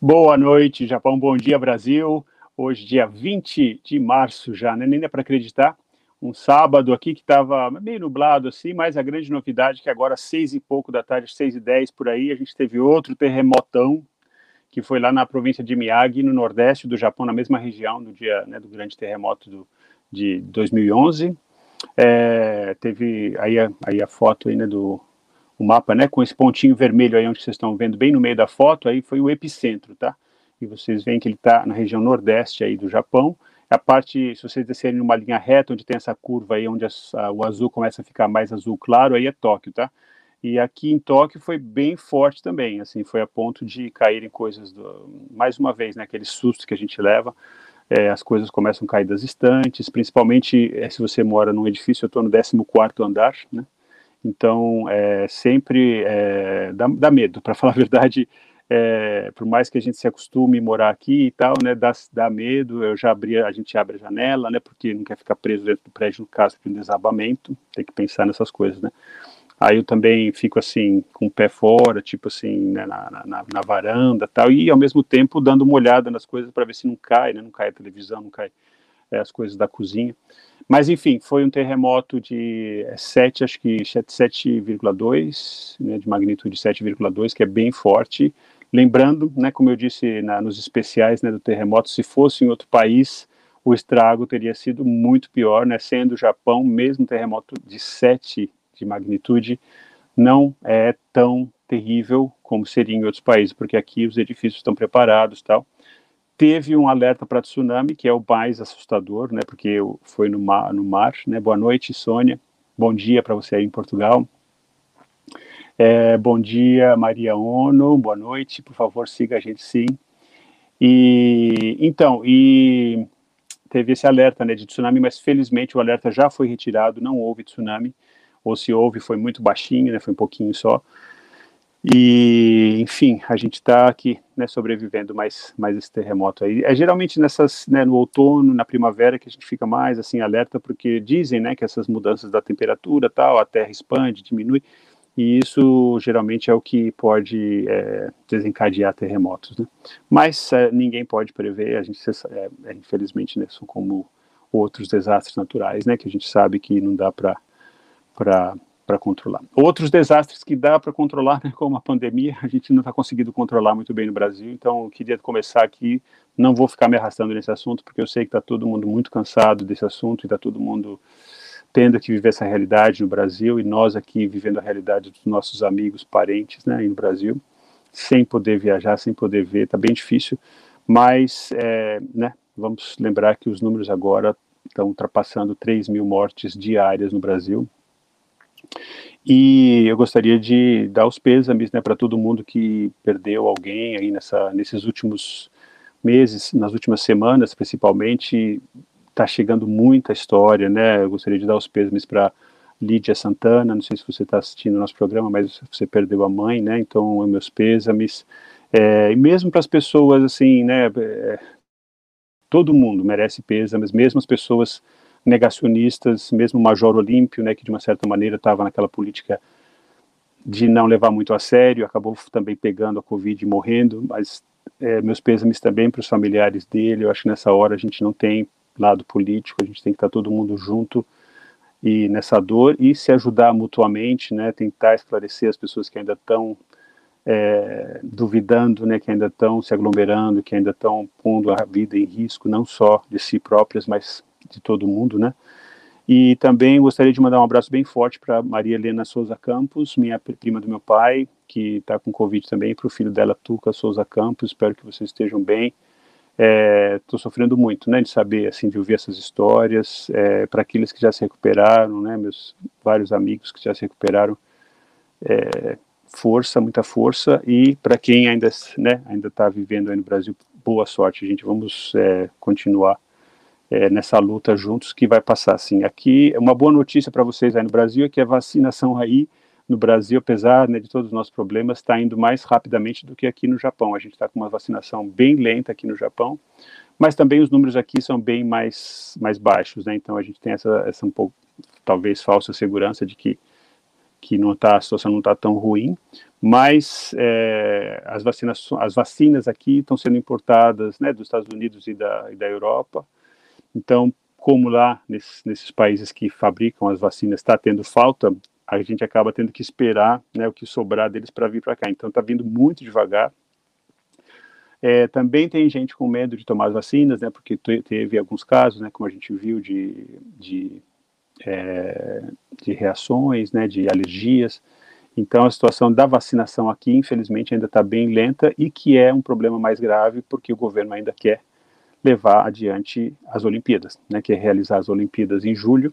Boa noite, Japão. Bom dia, Brasil. Hoje, dia 20 de março já, né? Nem dá para acreditar. Um sábado aqui que estava meio nublado assim, mas a grande novidade é que agora, seis e pouco da tarde, seis e dez por aí, a gente teve outro terremotão que foi lá na província de Miyagi, no nordeste do Japão, na mesma região do dia né, do grande terremoto do, de 2011. É, teve aí a, aí a foto aí, né, do o mapa, né, com esse pontinho vermelho aí onde vocês estão vendo bem no meio da foto, aí foi o epicentro, tá? E vocês veem que ele está na região nordeste aí do Japão. A parte, se vocês descerem numa linha reta, onde tem essa curva aí, onde a, o azul começa a ficar mais azul claro, aí é Tóquio, tá? E aqui em Tóquio foi bem forte também, assim, foi a ponto de caírem coisas, do, mais uma vez, né, aquele susto que a gente leva, é, as coisas começam a cair das estantes, principalmente é, se você mora num edifício, eu estou no 14º andar, né, então é, sempre é, dá, dá, medo, para falar a verdade, é, por mais que a gente se acostume a morar aqui e tal, né, dá, dá medo, eu já abri, a gente abre a janela, né, porque não quer ficar preso dentro do prédio no caso de um desabamento, tem que pensar nessas coisas, né, Aí eu também fico assim, com o pé fora, tipo assim, né, na, na, na, varanda tal, e ao mesmo tempo dando uma olhada nas coisas para ver se não cai, né, não cai a televisão, não cai as coisas da cozinha. Mas enfim, foi um terremoto de 7, acho que 7,2, né, de magnitude 7,2, que é bem forte. Lembrando, né, como eu disse na, nos especiais né, do terremoto, se fosse em outro país, o estrago teria sido muito pior, né, sendo o Japão, mesmo terremoto de 7 de magnitude não é tão terrível como seria em outros países, porque aqui os edifícios estão preparados tal. Teve um alerta para tsunami, que é o mais assustador, né, porque foi no mar, no mar né, boa noite, Sônia, bom dia para você aí em Portugal. É, bom dia, Maria Ono, boa noite, por favor, siga a gente sim. E, então, e teve esse alerta, né, de tsunami, mas felizmente o alerta já foi retirado, não houve tsunami, ou se houve foi muito baixinho, né, foi um pouquinho só. E, enfim, a gente está aqui, né, sobrevivendo mais, mais esse terremoto aí. É geralmente nessas, né, no outono, na primavera que a gente fica mais assim alerta, porque dizem, né, que essas mudanças da temperatura, tal, a Terra expande, diminui, e isso geralmente é o que pode é, desencadear terremotos, né? Mas é, ninguém pode prever, a gente é, é, infelizmente, né, são como outros desastres naturais, né, que a gente sabe que não dá para para controlar. Outros desastres que dá para controlar, né, como a pandemia, a gente não está conseguindo controlar muito bem no Brasil, então eu queria começar aqui, não vou ficar me arrastando nesse assunto, porque eu sei que está todo mundo muito cansado desse assunto e está todo mundo tendo que viver essa realidade no Brasil e nós aqui vivendo a realidade dos nossos amigos, parentes, né, no Brasil, sem poder viajar, sem poder ver, está bem difícil, mas, é, né, vamos lembrar que os números agora estão ultrapassando 3 mil mortes diárias no Brasil, e eu gostaria de dar os pêsames né, para todo mundo que perdeu alguém aí nessa, nesses últimos meses, nas últimas semanas principalmente. Está chegando muita história, né? Eu gostaria de dar os pêsames para Lídia Santana. Não sei se você está assistindo o nosso programa, mas você perdeu a mãe, né? Então, meus pêsames. É, e mesmo para as pessoas, assim, né? É, todo mundo merece pêsames, mesmo as pessoas negacionistas, mesmo o Major Olímpio, né, que de uma certa maneira estava naquela política de não levar muito a sério, acabou também pegando a Covid e morrendo, mas é, meus pêsames também para os familiares dele, eu acho que nessa hora a gente não tem lado político, a gente tem que estar todo mundo junto e nessa dor e se ajudar mutuamente, né, tentar esclarecer as pessoas que ainda estão é, duvidando, né, que ainda estão se aglomerando, que ainda estão pondo a vida em risco, não só de si próprias, mas de todo mundo, né? E também gostaria de mandar um abraço bem forte para Maria Helena Souza Campos, minha prima do meu pai, que está com Covid também, para o filho dela, Tuca Souza Campos. Espero que vocês estejam bem. Estou é, sofrendo muito, né, de saber, assim, de ouvir essas histórias. É, para aqueles que já se recuperaram, né, meus vários amigos que já se recuperaram, é, força, muita força. E para quem ainda, né, ainda está vivendo aí no Brasil, boa sorte, gente. Vamos é, continuar é, nessa luta juntos que vai passar assim. Aqui, uma boa notícia para vocês aí no Brasil é que a vacinação aí no Brasil, apesar né, de todos os nossos problemas, está indo mais rapidamente do que aqui no Japão. A gente está com uma vacinação bem lenta aqui no Japão, mas também os números aqui são bem mais, mais baixos, né? Então a gente tem essa, essa um pouco, talvez, falsa segurança de que que não tá, a situação não está tão ruim, mas é, as, vacinas, as vacinas aqui estão sendo importadas né, dos Estados Unidos e da, e da Europa, então, como lá nesses, nesses países que fabricam as vacinas está tendo falta, a gente acaba tendo que esperar né, o que sobrar deles para vir para cá. Então, está vindo muito devagar. É, também tem gente com medo de tomar as vacinas, né, porque teve alguns casos, né, como a gente viu, de, de, é, de reações, né, de alergias. Então, a situação da vacinação aqui, infelizmente, ainda está bem lenta e que é um problema mais grave porque o governo ainda quer levar adiante as Olimpíadas, né, que é realizar as Olimpíadas em julho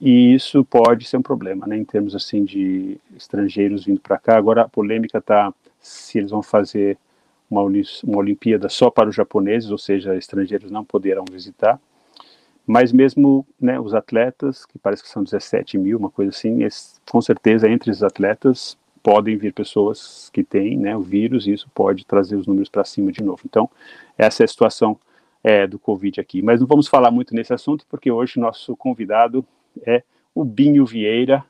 e isso pode ser um problema, né, em termos assim de estrangeiros vindo para cá. Agora a polêmica está se eles vão fazer uma, uma Olimpíada só para os japoneses, ou seja, estrangeiros não poderão visitar. Mas mesmo né, os atletas, que parece que são 17 mil, uma coisa assim, esse, com certeza entre os atletas podem vir pessoas que têm né, o vírus e isso pode trazer os números para cima de novo. Então, essa é a situação é, do Covid aqui. Mas não vamos falar muito nesse assunto, porque hoje nosso convidado é o Binho Vieira,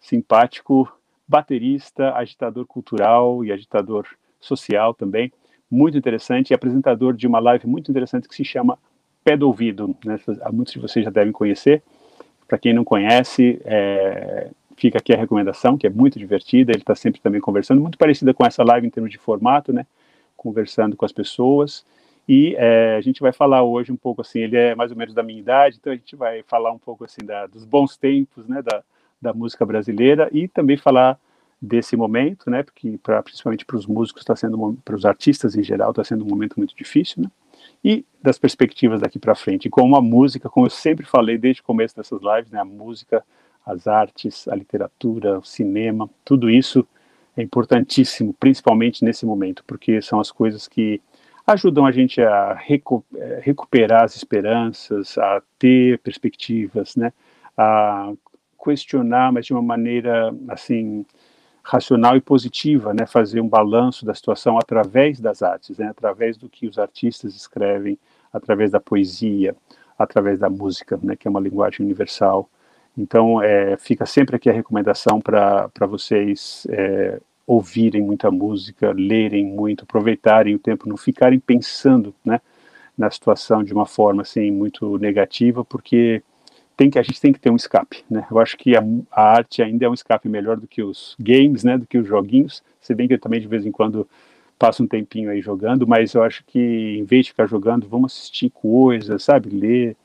simpático, baterista, agitador cultural e agitador social também, muito interessante, e apresentador de uma live muito interessante que se chama Pé do Ouvido. Né? Muitos de vocês já devem conhecer. Para quem não conhece, é, fica aqui a recomendação, que é muito divertida. Ele está sempre também conversando, muito parecida com essa live em termos de formato, né? Conversando com as pessoas. E é, a gente vai falar hoje um pouco assim, ele é mais ou menos da minha idade, então a gente vai falar um pouco assim da, dos bons tempos, né, da, da música brasileira e também falar desse momento, né, porque pra, principalmente para os músicos está sendo, para os artistas em geral, está sendo um momento muito difícil, né, e das perspectivas daqui para frente. Como a música, como eu sempre falei desde o começo dessas lives, né, a música, as artes, a literatura, o cinema, tudo isso é importantíssimo, principalmente nesse momento, porque são as coisas que ajudam a gente a recu eh, recuperar as esperanças, a ter perspectivas, né, a questionar, mas de uma maneira assim racional e positiva, né, fazer um balanço da situação através das artes, né, através do que os artistas escrevem, através da poesia, através da música, né, que é uma linguagem universal. Então, é, fica sempre aqui a recomendação para vocês é, ouvirem muita música, lerem muito, aproveitarem o tempo, não ficarem pensando, né, na situação de uma forma assim muito negativa, porque tem que a gente tem que ter um escape, né? Eu acho que a, a, arte ainda é um escape melhor do que os games, né, do que os joguinhos. Se bem que eu também de vez em quando passo um tempinho aí jogando, mas eu acho que em vez de ficar jogando, vamos assistir coisas, sabe, ler,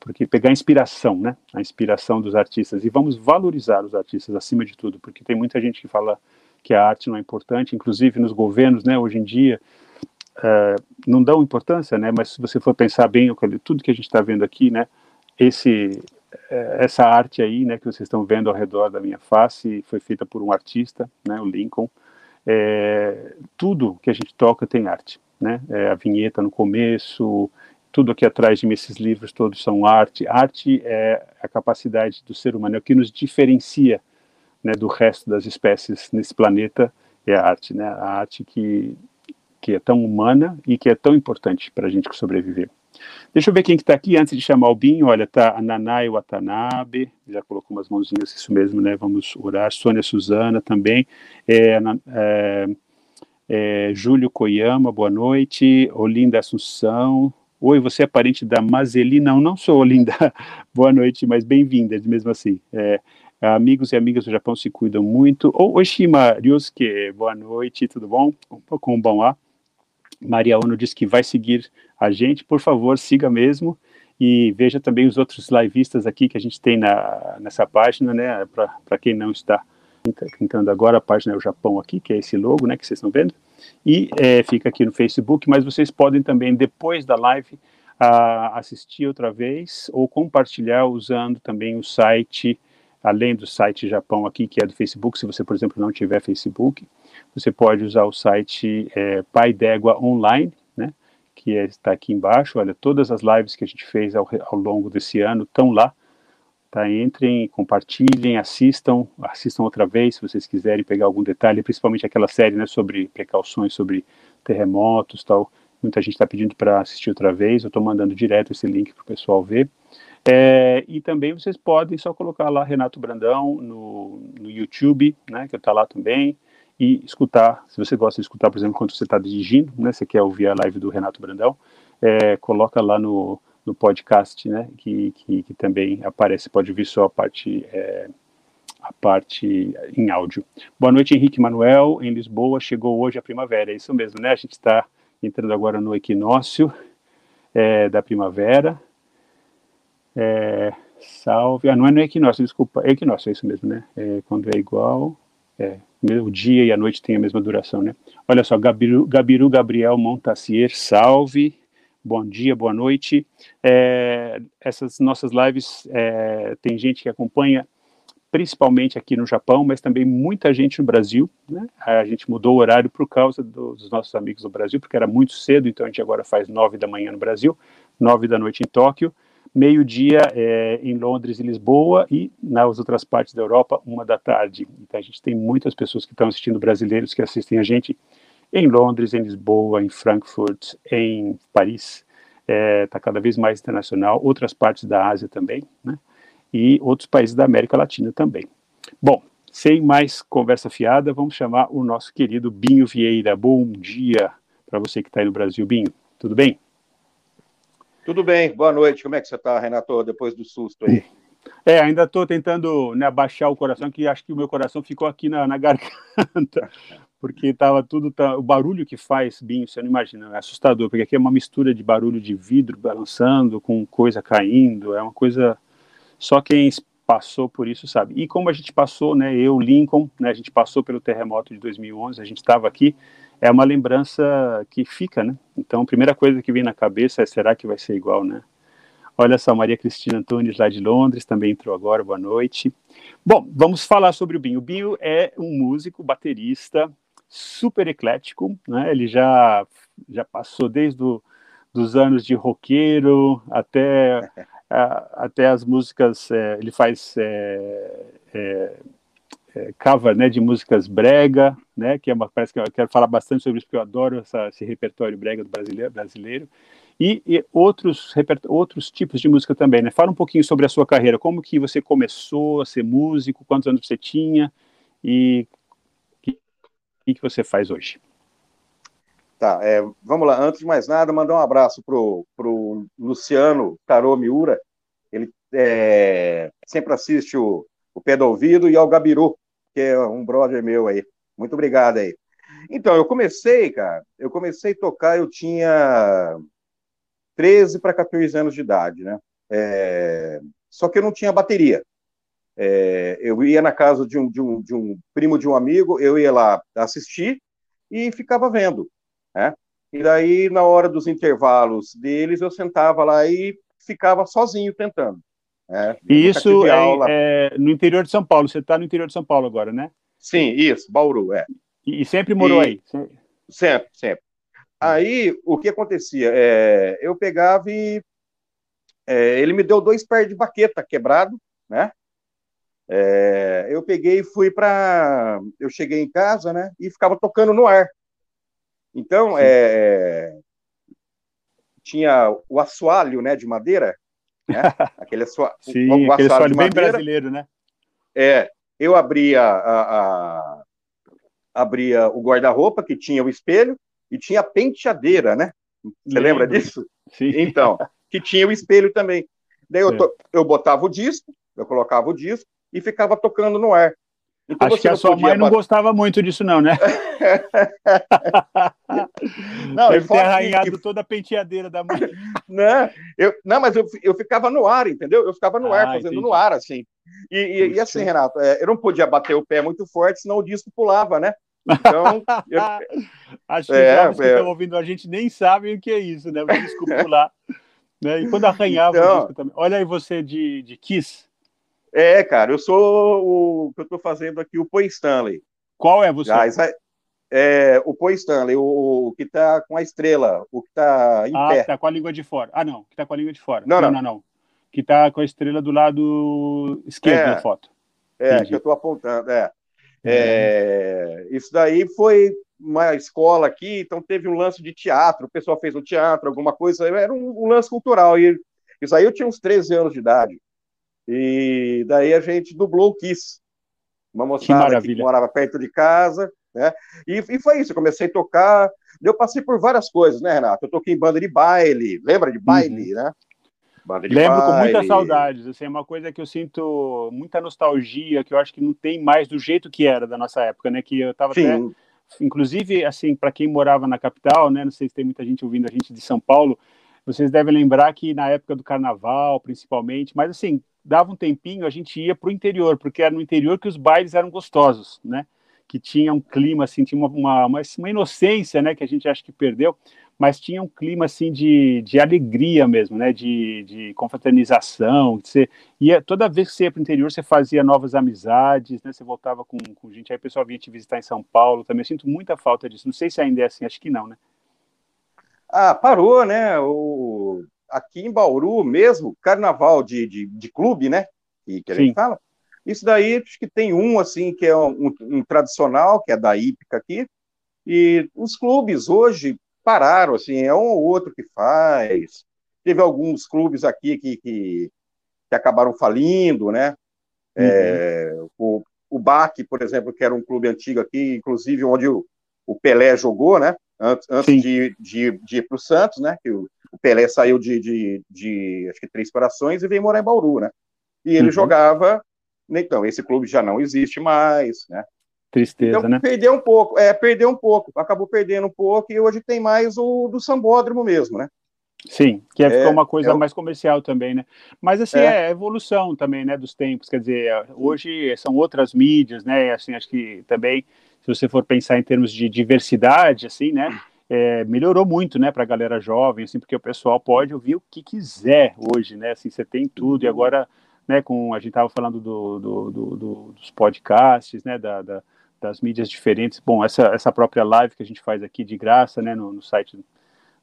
porque pegar inspiração, né? A inspiração dos artistas e vamos valorizar os artistas acima de tudo, porque tem muita gente que fala que a arte não é importante, inclusive nos governos, né, hoje em dia, uh, não dão importância, né, mas se você for pensar bem, tudo que a gente está vendo aqui, né, esse, eh, essa arte aí, né, que vocês estão vendo ao redor da minha face, foi feita por um artista, né, o Lincoln, é, tudo que a gente toca tem arte, né, é, a vinheta no começo, tudo aqui atrás de mim, esses livros todos são arte. Arte é a capacidade do ser humano, é o que nos diferencia né, do resto das espécies nesse planeta é a arte, né? A arte que, que é tão humana e que é tão importante para a gente sobreviver. Deixa eu ver quem que está aqui antes de chamar o Binho. Olha, tá a Nanai Watanabe, já colocou umas mãozinhas, isso mesmo, né? Vamos orar. Sônia Suzana também. É, é, é, Júlio Koyama, boa noite. Olinda Assunção. Oi, você é parente da Mazeli? Não, não sou, Olinda. boa noite, mas bem-vinda, mesmo assim. É, Amigos e amigas do Japão se cuidam muito. O Oshima Ryusuke, boa noite, tudo bom? Com um bom lá. Maria Ono disse que vai seguir a gente, por favor, siga mesmo e veja também os outros liveistas aqui que a gente tem na, nessa página, né, para quem não está entrando agora, a página é o Japão aqui, que é esse logo, né, que vocês estão vendo, e é, fica aqui no Facebook, mas vocês podem também, depois da live, a, assistir outra vez ou compartilhar usando também o site além do site Japão aqui, que é do Facebook, se você, por exemplo, não tiver Facebook, você pode usar o site é, Pai d'Égua Online, né, que é, está aqui embaixo, olha, todas as lives que a gente fez ao, ao longo desse ano estão lá, tá, entrem, compartilhem, assistam, assistam outra vez, se vocês quiserem pegar algum detalhe, principalmente aquela série, né, sobre precauções, sobre terremotos, tal, muita gente está pedindo para assistir outra vez, eu estou mandando direto esse link para o pessoal ver, É, e também vocês podem só colocar lá Renato Brandão no, no YouTube, né, que está lá também, e escutar, se você gosta de escutar, por exemplo, quando você está dirigindo, né, você quer ouvir a live do Renato Brandão, é, coloca lá no, no podcast, né, que, que, que, também aparece, pode ouvir só a parte, é, a parte em áudio. Boa noite, Henrique Manuel, em Lisboa, chegou hoje a primavera, é isso mesmo, né, a gente está entrando agora no equinócio é, da primavera, é, salve, ah, não é no equinócio, desculpa, é equinócio, é isso mesmo, né, é, quando é igual, é, o dia e a noite têm a mesma duração, né? Olha só, Gabiru, Gabiru Gabriel Montacier, salve, bom dia, boa noite. É, essas nossas lives, é, tem gente que acompanha principalmente aqui no Japão, mas também muita gente no Brasil. Né? A gente mudou o horário por causa do, dos nossos amigos do Brasil, porque era muito cedo, então a gente agora faz nove da manhã no Brasil, nove da noite em Tóquio meio-dia é, em Londres e Lisboa e nas outras partes da Europa, uma da tarde. Então a gente tem muitas pessoas que estão assistindo, brasileiros que assistem a gente em Londres, em Lisboa, em Frankfurt, em Paris. Está é, tá cada vez mais internacional, outras partes da Ásia também, né? E outros países da América Latina também. Bom, sem mais conversa fiada, vamos chamar o nosso querido Binho Vieira. Bom dia para você que está aí no Brasil, Binho. Tudo bem? Tudo bem, boa noite. Como é que você está, Renato, depois do susto aí? É, ainda estou tentando né, abaixar o coração, que acho que o meu coração ficou aqui na, na garganta, porque estava tudo. Tá, o barulho que faz, Binho, você não imagina, é assustador, porque aqui é uma mistura de barulho de vidro balançando, com coisa caindo, é uma coisa. Só quem passou por isso sabe. E como a gente passou, né, eu, Lincoln, né, a gente passou pelo terremoto de 2011, a gente estava aqui, é uma lembrança que fica, né? Então, a primeira coisa que vem na cabeça é: será que vai ser igual, né? Olha só, Maria Cristina Antunes, lá de Londres, também entrou agora, boa noite. Bom, vamos falar sobre o Binho. O Binho é um músico, baterista, super eclético, né? Ele já, já passou desde o, dos anos de roqueiro até, a, até as músicas, é, ele faz é, é, cover né, de músicas brega, né, que é uma, parece que eu quero falar bastante sobre isso, porque eu adoro essa, esse repertório brega do brasileiro, brasileiro e, e outros, outros tipos de música também. Né? Fala um pouquinho sobre a sua carreira, como que você começou a ser músico, quantos anos você tinha e o que, que você faz hoje. Tá, é, vamos lá. Antes de mais nada, mandar um abraço pro, pro Luciano Tarô Miura. Ele é, sempre assiste o, o Pé do Ouvido e ao Gabiru, que é um brother meu aí. Muito obrigado aí. Então, eu comecei, cara, eu comecei a tocar, eu tinha 13 para 14 anos de idade, né? É... Só que eu não tinha bateria. É... Eu ia na casa de um, de, um, de um primo de um amigo, eu ia lá assistir e ficava vendo, né? E daí, na hora dos intervalos deles, eu sentava lá e ficava sozinho tentando. É, e isso é, é, no interior de São Paulo. Você está no interior de São Paulo agora, né? Sim, isso, Bauru, é. E, e sempre morou e, aí? Sempre, sempre. Aí, o que acontecia? É, eu pegava e é, ele me deu dois pés de baqueta quebrado, né? É, eu peguei e fui para. Eu cheguei em casa, né? E ficava tocando no ar. Então, é, tinha o assoalho, né, de madeira, né? Aquele, assoalho, Sim, o aquele assoalho bem brasileiro, né? É, eu abria, a, a abria o guarda-roupa, que tinha o espelho, e tinha a penteadeira, né? Você Lembro. lembra disso? Sim. Então, que tinha o espelho também. Daí eu, to, eu botava o disco, eu colocava o disco e ficava tocando no ar. Então, Acho que a sua mãe não gostava muito disso, não, né? não, Deve ter arranhado que... toda a penteadeira da mãe. não, eu, não, mas eu, eu ficava no ar, entendeu? Eu ficava no ah, ar, fazendo entendi. no ar, assim. E, e, e assim, Renato, é, eu não podia bater o pé muito forte, senão o disco pulava, né? Então. Eu... Acho que é, os jovens é... que estão ouvindo a gente nem sabem o que é isso, né? O disco pular. né? E quando arranhava então... o disco também. Olha aí você de, de Kiss. É, cara, eu sou o que eu estou fazendo aqui, o Paul Stanley. Qual é você? Ah, é, o Paul Stanley, o, o que está com a estrela, o que está em ah, pé. Ah, tá com a língua de fora. Ah, não, que está com a língua de fora. Não, não, não. não. Que está com a estrela do lado esquerdo é, da foto. É, Entendi. que eu estou apontando, é. é. Isso daí foi uma escola aqui, então teve um lance de teatro, o pessoal fez um teatro, alguma coisa, era um, um lance cultural. E Isso aí eu tinha uns 13 anos de idade. E daí a gente dublou o Kiss. Uma moçada que, que morava perto de casa, né? E, e, foi isso, eu comecei a tocar. Eu passei por várias coisas, né, Renato? Eu toquei em banda de baile, lembra de baile, uhum. né? Banda de Lembro baile. com muitas saudades, assim, é uma coisa que eu sinto muita nostalgia, que eu acho que não tem mais do jeito que era da nossa época, né? Que eu tava Sim. até inclusive, assim, para quem morava na capital, né, não sei se tem muita gente ouvindo a gente de São Paulo, vocês devem lembrar que na época do carnaval, principalmente, mas assim, dava um tempinho, a gente ia para o interior, porque era no interior que os bailes eram gostosos, né? Que tinha um clima, assim, tinha uma, uma, uma inocência, né, que a gente acha que perdeu, mas tinha um clima assim de, de alegria mesmo, né? De, de confraternização. Você ia, toda vez que você ia para o interior, você fazia novas amizades, né? Você voltava com, com gente. Aí o pessoal vinha te visitar em São Paulo também. Eu sinto muita falta disso. Não sei se ainda é assim, acho que não, né? Ah, parou, né? O... Aqui em Bauru mesmo, carnaval de, de, de clube, né? Que, que a gente fala. Isso daí, acho que tem um, assim, que é um, um, tradicional, que é da Ípica aqui. E os clubes hoje pararam, assim, é um ou outro que faz. Teve alguns clubes aqui que, que, que acabaram falindo, né? Uhum. É, o, o BAC, por exemplo, que era um clube antigo aqui, inclusive onde o, o Pelé jogou, né? Antes, antes de, de, de, ir para o Santos, né? Que o, Pelé saiu de, de, de, acho que Três Corações e veio morar em Bauru, né? E ele uhum. jogava. Então, esse clube já não existe mais, né? Tristeza, então, né? Perdeu um pouco, é, perdeu um pouco, acabou perdendo um pouco e hoje tem mais o do Sambódromo mesmo, né? Sim, que é, ficou uma coisa é, mais comercial também, né? Mas assim, é. é evolução também, né, dos tempos, quer dizer, hoje são outras mídias, né, assim, acho que também, se você for pensar em termos de diversidade, assim, né, é, melhorou muito, né, para a galera jovem, assim, porque o pessoal pode ouvir o que quiser hoje, né, assim, você tem tudo, e agora, né, com, a gente estava falando do, do, do, do, dos podcasts, né, da, da das mídias diferentes. Bom, essa, essa própria live que a gente faz aqui de graça, né, no, no site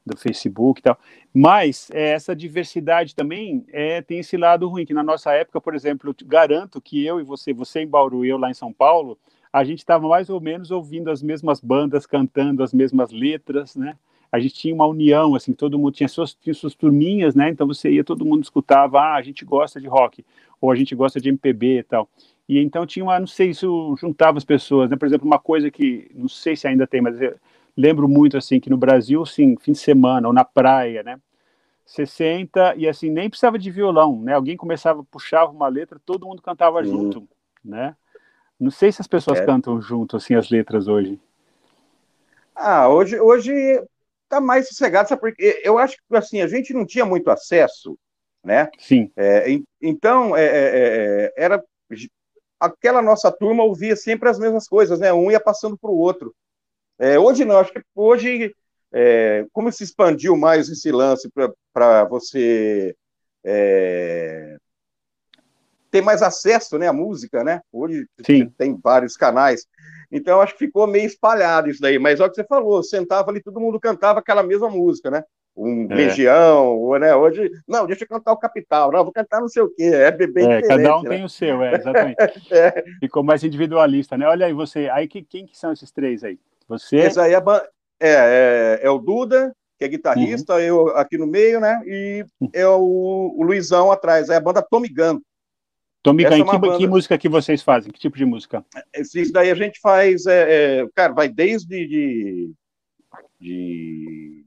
do Facebook e tal. Mas é, essa diversidade também é, tem esse lado ruim, que na nossa época, por exemplo, garanto que eu e você, você em Bauru e eu lá em São Paulo, a gente estava mais ou menos ouvindo as mesmas bandas, cantando as mesmas letras, né? A gente tinha uma união, assim, todo mundo tinha suas, tinha suas turminhas, né? Então você ia, todo mundo escutava, ah, a gente gosta de rock, ou a gente gosta de MPB e tal. E então tinha uma, não sei, isso juntava as pessoas, né? Por exemplo, uma coisa que, não sei se ainda tem, mas lembro muito, assim, que no Brasil, sim, fim de semana, ou na praia, né? 60 e assim, nem precisava de violão, né? Alguém começava, puxava uma letra, todo mundo cantava sim. junto, né? Não sei se as pessoas é. cantam junto, assim, as letras hoje. Ah, hoje, hoje tá mais sossegado, sabe? Porque eu acho que, assim, a gente não tinha muito acesso, né? Sim. É, então, é, é, é era aquela nossa turma ouvia sempre as mesmas coisas, né? Um ia passando para o outro. É, hoje não, acho que hoje, é, como se expandiu mais esse lance para você é, ter mais acesso né, à música, né? Hoje Sim. tem vários canais. Então, acho que ficou meio espalhado isso daí. Mas é o que você falou, sentava ali, todo mundo cantava aquela mesma música, né? um é. Legião, né? Hoje, não, deixa eu cantar o Capital, não, vou cantar não sei o quê, é bem é, Cada um né? tem o seu, é, exatamente. é. Ficou mais individualista, né? Olha aí, você, aí que, quem que são esses três aí? Você? Esse aí é, é, é, o Duda, que é guitarrista, uhum. eu aqui no meio, né? E uhum. é o, o Luizão atrás, é a banda Tommy Gun. Tommy Gun, é que, banda... que, música que vocês fazem? Que tipo de música? Isso daí a gente faz, é, é, cara, vai desde de, de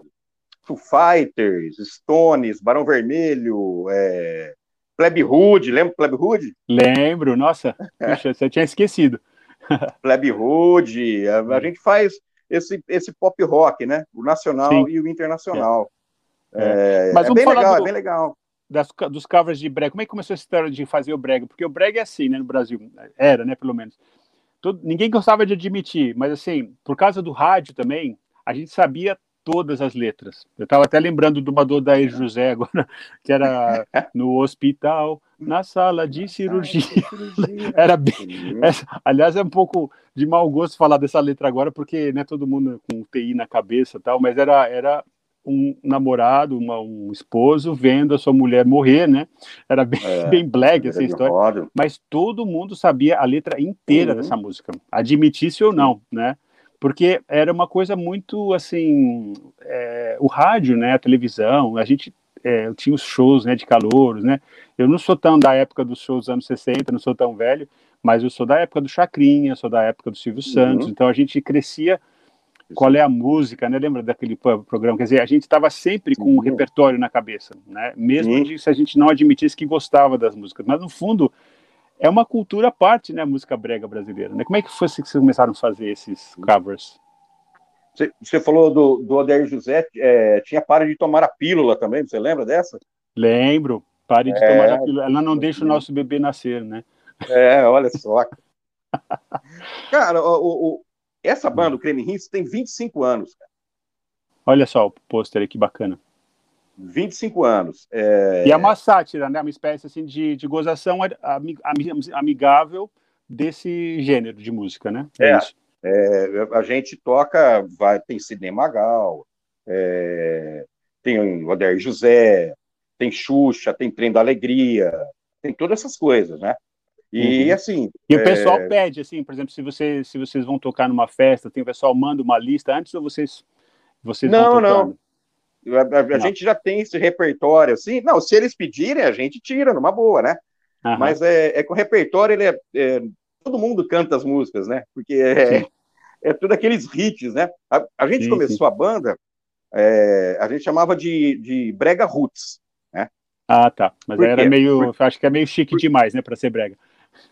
Foo Fighters, Stones, Barão Vermelho, é... Plebe Hood, lembra Plebe Hood? Lembro, nossa, puxa, você tinha esquecido. Plebe Hood, a, a, gente faz esse, esse pop rock, né? O nacional Sim. e o internacional. É. É, Mas é bem legal, do, é bem legal. Das, dos covers de brega, como é que começou essa história de fazer o brega? Porque o brega é assim, né, no Brasil, era, né, pelo menos. Todo, ninguém gostava de admitir, mas assim, por causa do rádio também, a gente sabia todas as letras. Eu estava até lembrando de uma do Daí José agora, que era no hospital, na sala de cirurgia. Era bem. aliás, é um pouco de mau gosto falar dessa letra agora, porque né, todo mundo com TI na cabeça tal, mas era, era um namorado, uma, um esposo vendo a sua mulher morrer, né? Era bem, é, bem black essa história. Mas todo mundo sabia a letra inteira uhum. dessa música, admitisse ou não, né? porque era uma coisa muito assim, é, o rádio, né, a televisão, a gente é, tinha os shows, né, de calouros, né? Eu não sou tão da época dos shows dos anos 60, não sou tão velho, mas eu sou da época do Chacrinha, sou da época do Silvio Santos, uhum. então a gente crescia qual é a música, né? Lembra daquele programa? Quer dizer, a gente estava sempre com um repertório na cabeça, né? Mesmo de, se a gente não admitisse que gostava das músicas, mas no fundo é uma cultura à parte, né? A música brega brasileira, né? Como é que foi que vocês começaram a fazer esses covers? Você, você falou do, do Odair José, é, tinha Pare de Tomar a Pílula também, você lembra dessa? Lembro, Pare de é, Tomar a Pílula. Ela não deixa o nosso bebê nascer, né? É, olha só. Cara, o, o, essa banda, o Creme Rins, tem 25 anos. Cara. Olha só o pôster aí, que bacana. 25 anos. É... E é uma sátira, né? Uma espécie assim, de, de gozação amigável desse gênero de música, né? É, é, é a gente toca, vai, tem Sidney Magal, é, tem o Odair José, tem Xuxa, tem Trem da Alegria, tem todas essas coisas, né? E uhum. assim. E o pessoal é... pede, assim, por exemplo, se, você, se vocês vão tocar numa festa, tem o pessoal manda uma lista antes ou vocês, vocês não, Não, a, a, a gente já tem esse repertório, assim. Não, se eles pedirem, a gente tira, numa boa, né? Uhum. Mas é, é que o repertório, ele é, é, Todo mundo canta as músicas, né? Porque é, é tudo aqueles hits, né? A, a gente sim, começou sim. a banda, é, a gente chamava de, de Brega Roots, né? Ah, tá. Mas era meio. Por... Acho que é meio chique Por... demais, né, para ser brega.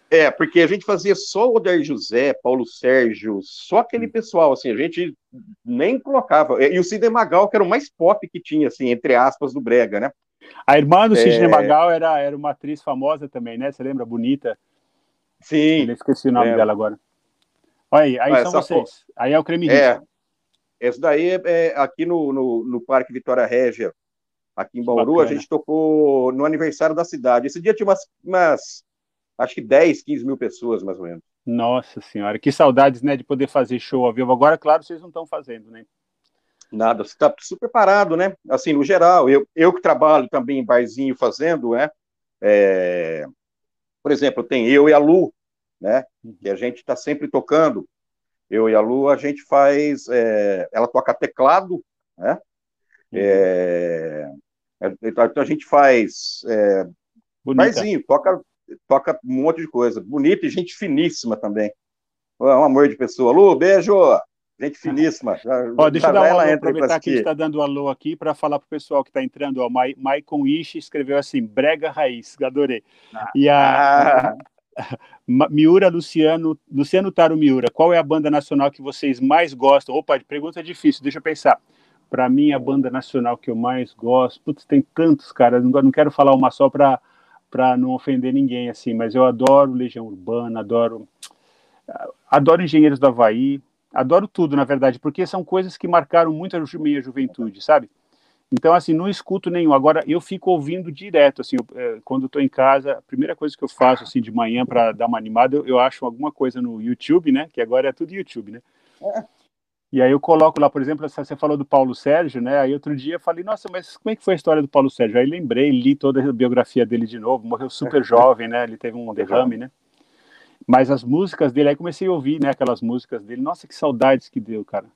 É, porque a gente fazia só o Odair José, Paulo Sérgio, só aquele hum. pessoal, assim, a gente nem colocava. E o Sidney Magal, que era o mais pop que tinha, assim, entre aspas, do Brega, né? A irmã do é... Sidney Magal era, era uma atriz famosa também, né? Você lembra? Bonita. Sim. Eu esqueci o nome é. dela agora. Olha aí, aí são vocês. Aí é o Creme É. Esse daí é, é aqui no, no, no, Parque Vitória Régia, aqui em Bauru, a gente tocou no aniversário da cidade. Esse dia tinha umas, umas acho que 10, 15 mil pessoas, mais ou menos. Nossa senhora, que saudades, né, de poder fazer show ao vivo. Agora, claro, vocês não estão fazendo, né? Nada, você está super parado, né? Assim, no geral, eu, eu que trabalho também em barzinho fazendo, né? É, por exemplo, tem eu e a Lu, né? Uhum. Que a gente está sempre tocando. Eu e a Lu, a gente faz. É, ela toca teclado, né? Uhum. É, é então a gente faz. É, barzinho, toca toca um monte de coisa. Bonita e gente finíssima também. É um amor de pessoa. Lu, beijo! Gente finíssima. Já, Ó, deixa eu dar um alô, aproveitar que a gente está dando alô aqui para falar para o pessoal que está entrando. Ó, Maicon Ishi escreveu assim, brega raiz, adorei. Ah. E a, a, Miura Luciano, Luciano Taro Miura, qual é a banda nacional que vocês mais gostam? Opa, pergunta difícil, deixa eu pensar. Para mim, a banda nacional que eu mais gosto, putz, tem tantos, cara, não, não quero falar uma só para para não ofender ninguém assim, mas eu adoro Legião Urbana, adoro adoro Engenheiros do Havaí, adoro tudo, na verdade, porque são coisas que marcaram muito a minha juventude, sabe? Então, assim, não escuto nenhum. Agora, eu fico ouvindo direto, assim, eu, é, quando estou em casa, a primeira coisa que eu faço, assim, de manhã para dar uma animada, eu, eu, acho alguma coisa no YouTube, né? Que agora é tudo YouTube, né? É. E aí eu coloco lá, por exemplo, você falou do Paulo Sérgio, né? Aí outro dia eu falei, nossa, mas como é que foi a história do Paulo Sérgio? Aí lembrei, li toda a biografia dele de novo, morreu super jovem, né? Ele teve um derrame, né? Mas as músicas dele, aí comecei a ouvir, né? Aquelas músicas dele, nossa, que saudades que deu, cara.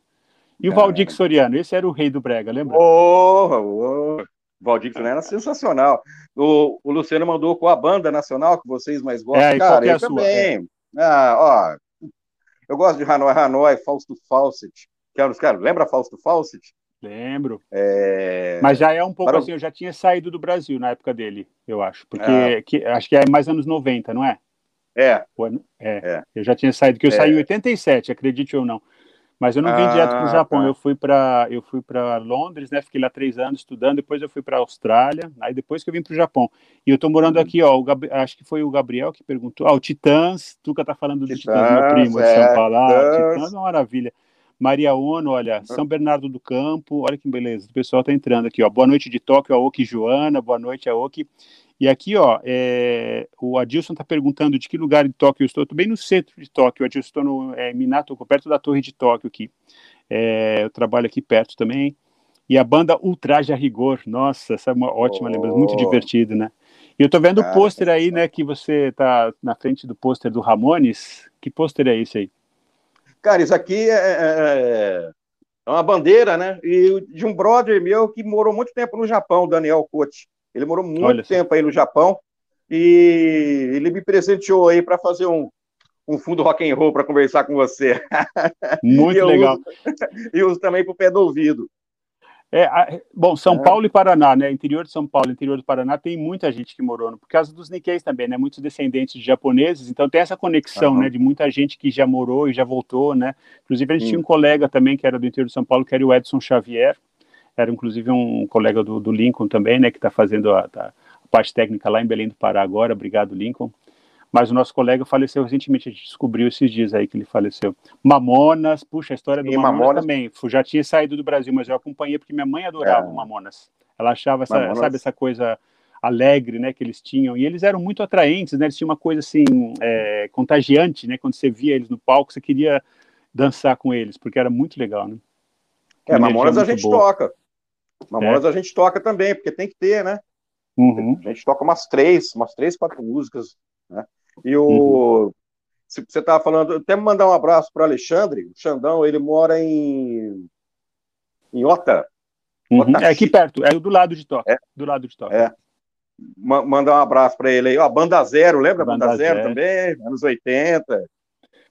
E o Valdir Soriano, esse era o rei do brega, lembra? Oh, oh. Valdir Soriano era sensacional. O, o Luciano mandou com a banda nacional que vocês mais gostam. É, cara, é eu também. É. Ah, ó, eu gosto de Hanoi, Hanoi, Fausto Fawcett, que eram os caras. Lembra Fausto Fawcett? Lembro. É... Mas já é um pouco Para... assim, eu já tinha saído do Brasil na época dele, eu acho. Porque é. que, acho que é mais anos 90, não é? É. É, é. Eu já tinha saído, que eu é. saí em 87, acredite ou não. Mas eu não vim ah, direto para o Japão, tá. eu fui para eu fui para Londres, né? Fiquei lá três anos estudando, depois eu fui para a Austrália, aí depois que eu vim para o Japão. E eu estou morando uhum. aqui, ó, Gab... acho que foi o Gabriel que perguntou, ah, o Titãs, Tuca tá falando do Titãs, Titãs meu primo é, São Paulo, ah, Titãs é uma maravilha. Maria Ono, olha, São Bernardo do Campo, olha que beleza, o pessoal tá entrando aqui, ó. Boa noite de Tóquio, Aoki Joana, boa noite, Aoki. E aqui, ó, é, o Adilson está perguntando de que lugar de Tóquio eu estou. Estou bem no centro de Tóquio, Adilson, estou no é, Minato, perto da Torre de Tóquio aqui. É, eu trabalho aqui perto também. E a banda Ultraje a Rigor, nossa, essa é uma ótima oh. lembrança, muito divertido, né? E eu estou vendo o pôster aí, né, que você está na frente do pôster do Ramones. Que pôster é esse aí? Cara, isso aqui é, é, é é uma bandeira, né? E de um brother meu que morou muito tempo no Japão, Daniel Cote. Ele morou muito Olha tempo aí no Japão e ele me presenteou aí para fazer um, um fundo rock and roll para conversar com você. Muito legal. Uso, e uso também para o pé do ouvido. É, bom, São é. Paulo e Paraná, né? Interior de São Paulo, interior do Paraná, tem muita gente que morou, por causa dos Nikkeis também, né? Muitos descendentes de japoneses, então tem essa conexão, uhum. né? De muita gente que já morou e já voltou, né? Inclusive, a gente tinha um colega também que era do interior de São Paulo, que era o Edson Xavier, era inclusive um colega do, do Lincoln também, né? Que está fazendo a, a, parte técnica lá em Belém do Pará agora. Obrigado, Lincoln. Mas o nosso colega faleceu recentemente, a gente descobriu esses dias aí que ele faleceu. Mamonas, puxa, a história do Mamonas, Mamonas, também. Já tinha saído do Brasil, mas eu acompanhei porque minha mãe adorava é. Mamonas. Ela achava, essa, Mamonas. sabe, essa coisa alegre, né, que eles tinham. E eles eram muito atraentes, né? Eles tinham uma coisa assim é, contagiante, né? Quando você via eles no palco, você queria dançar com eles, porque era muito legal, né? É, Mamonas a gente boa. toca. Mamonas é. a gente toca também, porque tem que ter, né? Uhum. A gente toca umas três, umas três, quatro músicas, né? E o. Uhum. Se você estava falando, até mandar um abraço para o Alexandre, o Xandão, ele mora em. em Ota. Uhum. É aqui perto, é do lado de Toca. É. Do lado de Toca. É. Mandar um abraço para ele aí. Ó, Banda Zero, lembra Banda, Banda Zero, Zero, também? Anos 80.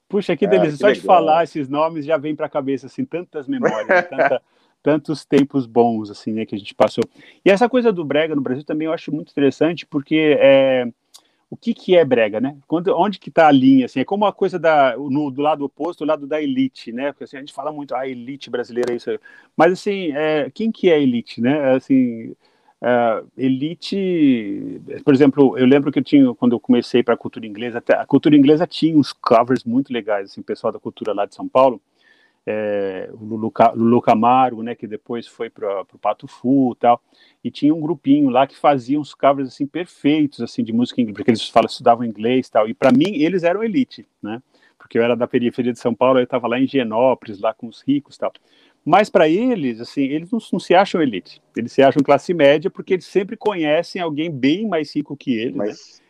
Puxa, que delícia. É, que Só legal. de falar esses nomes já vem para a cabeça, assim, tantas memórias, tanta, tantos tempos bons, assim, né, que a gente passou. E essa coisa do brega no Brasil também eu acho muito interessante, porque é, o que, que é brega, né? Quando, onde que está a linha, assim, é como a coisa da, no, do lado oposto, o lado da elite, né? Porque assim, a gente fala muito, a ah, elite brasileira é isso aí. Mas, assim, é, quem que é elite, né? Assim, uh, elite, por exemplo, eu lembro que eu tinha, quando eu comecei para a cultura inglesa, a cultura inglesa tinha uns covers muito legais, assim, pessoal da cultura lá de São Paulo, é, o Lulu, Lulu Camargo, né, que depois foi para o Pato Fu e tal, e tinha um grupinho lá que fazia uns covers assim perfeitos assim de música inglesa, porque eles falam, estudavam inglês e tal, e para mim eles eram elite, né, porque eu era da periferia de São Paulo, eu estava lá em Genópolis, lá com os ricos e tal, mas para eles, assim, eles não, não, se acham elite, eles se acham classe média porque eles sempre conhecem alguém bem mais rico que eles, Mas... né,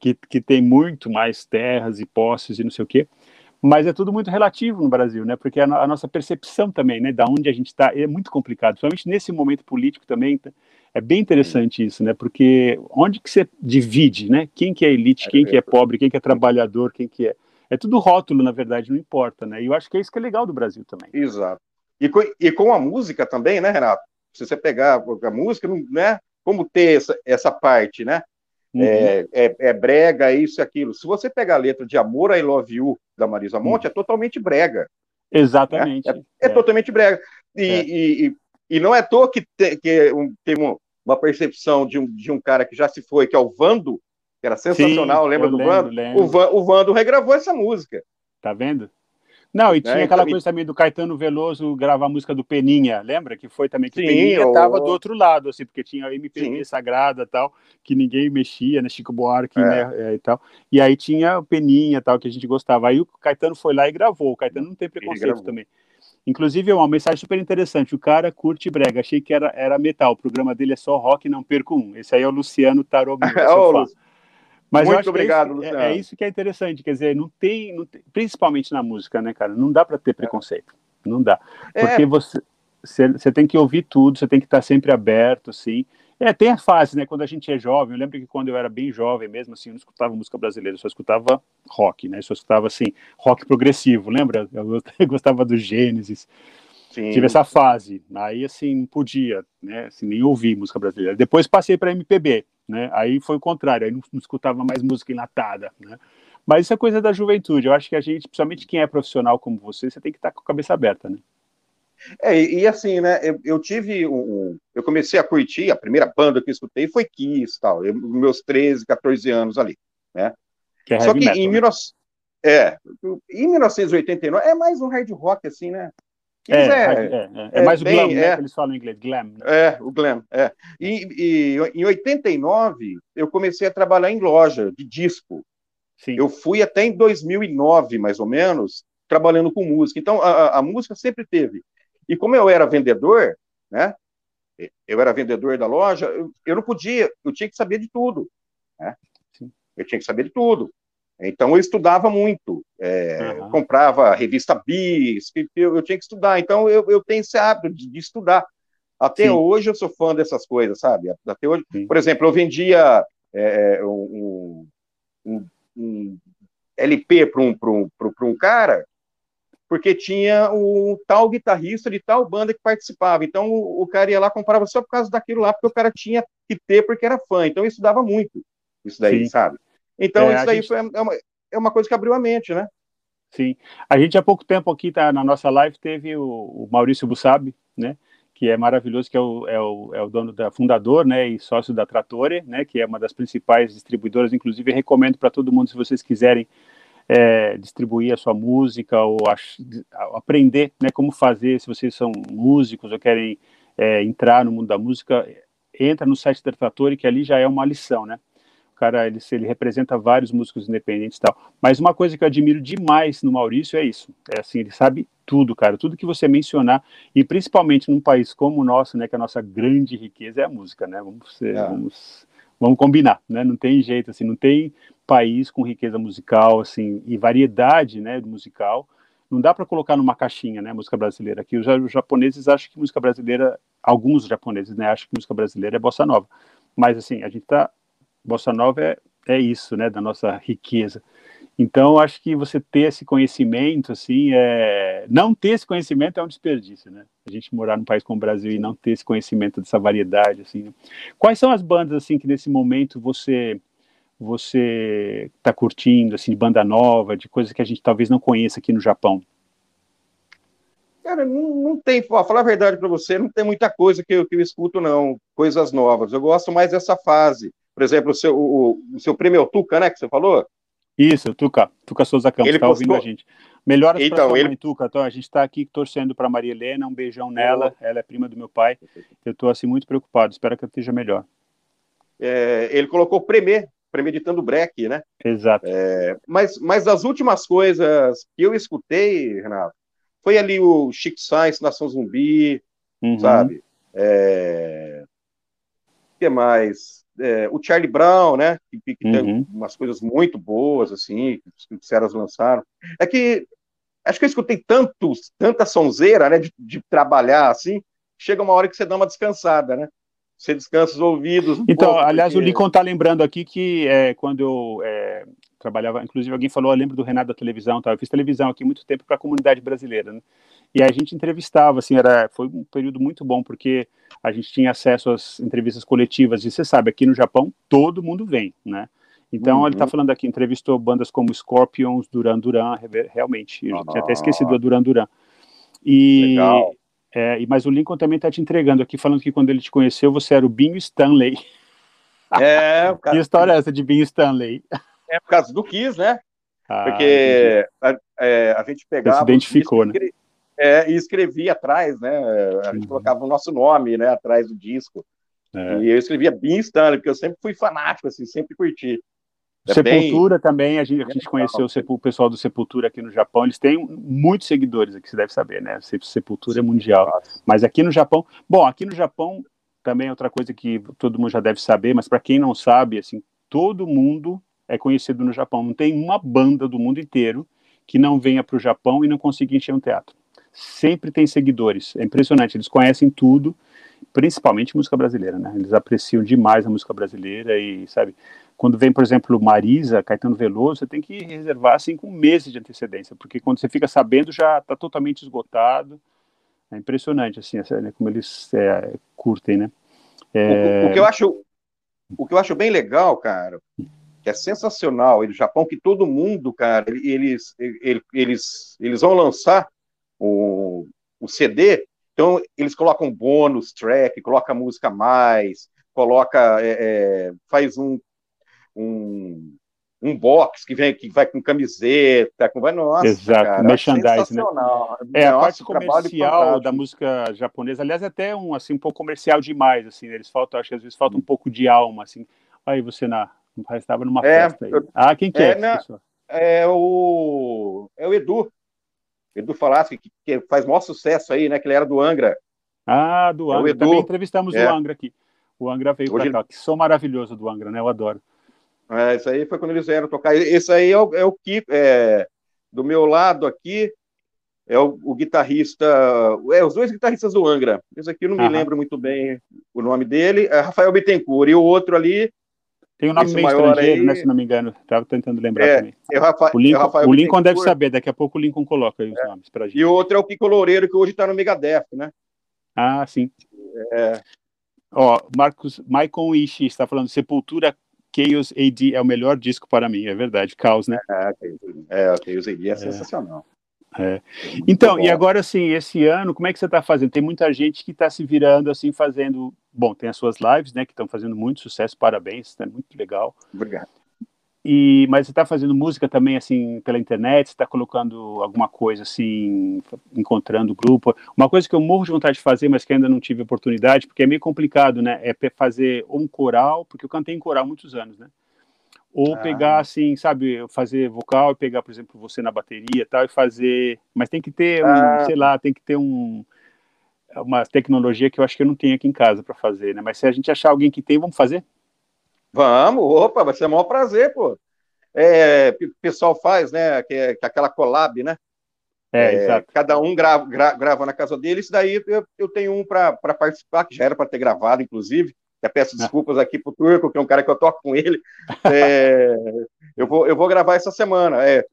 que, que tem muito mais terras e posses e não sei o quê, mas é tudo muito relativo no Brasil, né? Porque a, a nossa percepção também, né, da onde a gente está, é muito complicado, principalmente nesse momento político também. Tá? É bem interessante isso, né? Porque onde que você divide, né? Quem que é elite, quem que é pobre, quem que é trabalhador, quem que é. É tudo rótulo, na verdade, não importa, né? E eu acho que é isso que é legal do Brasil também. Exato. E com, e com a música também, né, Renato? Se você pegar a música, né? Como ter essa, essa parte, né? Uhum. É, é, é, brega, isso e aquilo. Se você pegar a letra de Amor I Love You da Marisa Monte, uhum. é totalmente brega. Exatamente. Né? É, é, totalmente brega. E, é. e, e, e, não é à toa que, te, que um, tem uma percepção de um, de um cara que já se foi, que é o Vando, que era sensacional, Sim, lembra do lembro, Vando? Lembro. O, Van, o Vando regravou essa música. Tá vendo? Não, e tinha né? aquela então, coisa também do Caetano Veloso gravar a música do Peninha, lembra? Que foi também que sim, o Peninha estava do outro lado, assim, porque tinha a MPB sim. sagrada tal, que ninguém mexia, né? Chico Buarque, é. né? É, e tal. E aí tinha o Peninha tal, que a gente gostava. Aí o Caetano foi lá e gravou. O Caetano não tem preconceito também. Inclusive, é uma mensagem super interessante. O cara curte brega. Achei que era, era metal. O programa dele é só rock, não perco um. Esse aí é o Luciano Tarobio. Mas Muito obrigado, é isso, Luciano. É, é, isso que é interessante, quer dizer, não tem, não tem principalmente na música, né, cara? Não dá para ter é. preconceito, não dá, é. porque você, você tem que ouvir tudo, você tem que estar sempre aberto, assim. É, tem a fase, né? Quando a gente é jovem, eu lembro que quando eu era bem jovem mesmo, assim, eu não escutava música brasileira, eu só escutava rock, né? Eu só escutava, assim, rock progressivo, lembra? Eu, eu gostava do Gênesis. Sim. Tive essa fase. Aí, assim, não podia, né? Assim, nem ouvir música brasileira. Depois passei para MPB né? Aí foi o contrário, aí não, não, escutava mais música enlatada, né? Mas isso é coisa da juventude. Eu acho que a gente, principalmente quem é profissional como você, você tem que estar com a cabeça aberta, né? É, e, assim, né? Eu, eu tive um, Eu comecei a curtir, a primeira banda que eu escutei foi Kiss, tal, eu, meus 13, 14 anos ali, né? Que é Só que metal, em, né? é, em 1989 é mais um hard rock, assim, né? É, é, é, é, mais bem, o glam, né, que eles falam em inglês, glam. Né? É, o glam, é. E, e, em 89, eu comecei a trabalhar em loja de disco. Sim. Eu fui até em 2009, mais ou menos, trabalhando com música. Então, a, a música sempre teve. E como eu era vendedor, né? Eu era vendedor da loja, eu, eu não podia, eu tinha que saber de tudo. Né? Eu tinha que saber de tudo. Então eu estudava muito, é, uhum. comprava revista Bis, eu, eu, tinha que estudar. Então eu, eu tenho esse hábito de, de estudar. Até Sim. hoje eu sou fã dessas coisas, sabe? Até hoje, Sim. por exemplo, eu vendia é, um, um, um, LP para um, um, um cara, porque tinha o tal guitarrista de tal banda que participava. Então o, o, cara ia lá comprava só por causa daquilo lá, porque o cara tinha que ter porque era fã. Então eu estudava muito isso daí, Sim. sabe? Então é, isso daí gente... foi, é, uma, é uma coisa que abriu a mente, né? Sim. A gente há pouco tempo aqui tá, na nossa live teve o, o Maurício Bussabi, né? que é maravilhoso, que é o, é o, é o dono da fundador, né, e sócio da Tratore, né, que é uma das principais distribuidoras, inclusive recomendo para todo mundo se vocês quiserem é, distribuir a sua música ou ach, aprender, né, como fazer, se vocês são músicos ou querem é, entrar no mundo da música, entra no site da Tratore, que ali já é uma lição, né, cara, ele, ele representa vários músicos independentes e tal. Mas uma coisa que eu admiro demais no Maurício é isso. É assim, ele sabe tudo, cara. Tudo que você mencionar, e principalmente num país como o nosso, né, que a nossa grande riqueza é a música, né? Vamos, ser, é. vamos, vamos combinar, né? Não tem jeito, assim, não tem país com riqueza musical, assim, e variedade, né, musical. Não dá para colocar numa caixinha, né, música brasileira. Aqui os, os japoneses acham que música brasileira, alguns japoneses, né, acham que música brasileira é bossa nova. Mas, assim, a gente está bossa nova é, é isso, né, da nossa riqueza. Então, acho que você ter esse conhecimento, assim, é... não ter esse conhecimento é um desperdício, né? A gente morar num país como o Brasil e não ter esse conhecimento dessa variedade, assim. Né? Quais são as bandas, assim, que nesse momento você você está curtindo, assim, de banda nova, de coisas que a gente talvez não conheça aqui no Japão? Cara, não, não tem, ó, falar a verdade para você, não tem muita coisa que eu, que eu escuto, não, coisas novas. Eu gosto mais dessa fase por exemplo, o seu, o, o seu prêmio é o Tuca, né, que você falou? Isso, Tuca, Tuca Souza Campos, está ouvindo a gente. Melhoras então, sua ele... mãe, Tuca. Então, a gente está aqui torcendo para Maria Helena, um beijão nela, ela é prima do meu pai. Eu estou, assim, muito preocupado, espero que ela esteja melhor. É, ele colocou Premier, premeditando break, né? Exato. É, mas, mas das últimas coisas que eu escutei, Renato, foi ali o Chic Science, Nação Zumbi, uhum. sabe? É... O que mais? é, o Charlie Brown, né? Que, que uhum. tem umas coisas muito boas, assim, que os caras lançaram. É que acho que eu escutei tantos, tanta sonzeira, né? De, de, trabalhar assim, chega uma hora que você dá uma descansada, né? Você descansa os ouvidos. Um então, pouco, aliás, porque... o Lincoln tá lembrando aqui que é, quando eu é, trabalhava, inclusive alguém falou, eu lembro do Renato da televisão, tá? eu fiz televisão aqui muito tempo para a comunidade brasileira, né? E a gente entrevistava, assim, era, foi um período muito bom, porque a gente tinha acesso às entrevistas coletivas, e você sabe, aqui no Japão todo mundo vem, né? Então uhum. ele está falando aqui, entrevistou bandas como Scorpions, Duran Duran, realmente, eu tinha até esquecido a Duran Duran. E, Legal. É, mas o Lincoln também está te entregando aqui, falando que quando ele te conheceu, você era o Binho Stanley. É, que história é essa de Binho Stanley? É por causa do Kiss, né? Ah, Porque a, é, a, gente pegava. Você se identificou, né? É, e escrevia atrás, né? A gente uhum. colocava o nosso nome, né, atrás do disco. É. E eu escrevia bem Stanley, porque eu sempre fui fanático, assim, sempre curti. É Sepultura bem... também, a gente, a gente conheceu o pessoal do Sepultura aqui no Japão, eles têm muitos seguidores aqui, você deve saber, né? Sepultura é mundial. Mas aqui no Japão, bom, aqui no Japão também é outra coisa que todo mundo já deve saber, mas para quem não sabe, assim, todo mundo é conhecido no Japão. Não tem uma banda do mundo inteiro que não venha para o Japão e não consiga encher um teatro sempre tem seguidores. É impressionante, eles conhecem tudo, principalmente música brasileira, né? Eles apreciam demais a música brasileira e, sabe, quando vem, por exemplo, Marisa, Caetano Veloso, você tem que reservar assim com meses de antecedência, porque quando você fica sabendo já está totalmente esgotado. É impressionante assim, né, como eles é, curtem, né? É... O, o, que eu acho, o que eu acho bem legal, cara, que é sensacional, e no Japão que todo mundo, cara, eles, eles, eles, eles vão lançar o, o CD, então eles colocam bônus track, coloca música a mais, coloca, é, é, faz um, um, um box que vem que vai com camiseta, com vai nossa, Exato, cara, merchandise, né? É nossa, a parte comercial da música japonesa, aliás, é até um assim um pouco comercial demais, assim, eles faltam, acho que às vezes falta um pouco de alma, assim. Aí você na estava numa é, festa aí. Ah, quem que é? É, na, é o é o Edu, Edu Falaschi, que, que faz maior sucesso aí, né? Que ele era do Angra. Ah, do Angra. É Também entrevistamos é. o Angra aqui. O Angra veio para cá. Que som maravilhoso do Angra, né? Eu adoro. É, isso aí foi quando eles vieram tocar. Esse aí é o, é o Kiko. É, do meu lado aqui é o, o, guitarrista. É, os dois guitarristas do Angra. Esse aqui eu não me lembro muito bem o nome dele. É Rafael Bittencourt. E o outro ali. Tem um nome meio estrangeiro, aí... né? Se não me engano. Estava tentando lembrar é, também. É o, Rafa, o Lincoln, o Lincoln deve saber, daqui a pouco o Lincoln coloca aí os é. nomes pra gente. E o outro é o Kiko Loureiro, que hoje está no Megadeth, né? Ah, sim. É. Ó, Marcos, Michael Ishi está falando Sepultura Chaos AD é o melhor disco para mim, é verdade, Caos, né? É, o Chaos AD é, é sensacional. É. Então, e agora assim, esse ano, como é que você está fazendo? Tem muita gente que está se virando assim, fazendo. Bom, tem as suas lives, né, que estão fazendo muito sucesso, parabéns, é né, muito legal. Obrigado. E, mas você está fazendo música também assim pela internet? está colocando alguma coisa assim, encontrando grupo? Uma coisa que eu morro de vontade de fazer, mas que ainda não tive oportunidade, porque é meio complicado, né? É fazer um coral, porque eu cantei em coral muitos anos, né? Ou ah. pegar assim, sabe, fazer vocal e pegar, por exemplo, você na bateria e tal e fazer, mas tem que ter, um, ah. sei lá, tem que ter um uma tecnologia que eu acho que eu não tenho aqui em casa para fazer, né? Mas se a gente achar alguém que tem, vamos fazer? Vamos, opa, vai ser o maior prazer, pô. É, o pessoal faz, né, que é, é aquela collab, né? É, é, cada um grava, gra, grava na casa dele, isso daí eu, eu tenho um para participar, que já era para ter gravado, inclusive. Eu peço ah. desculpas aqui pro Turco, que é um cara que eu toco com ele. É, eu, vou, eu vou gravar essa semana. É,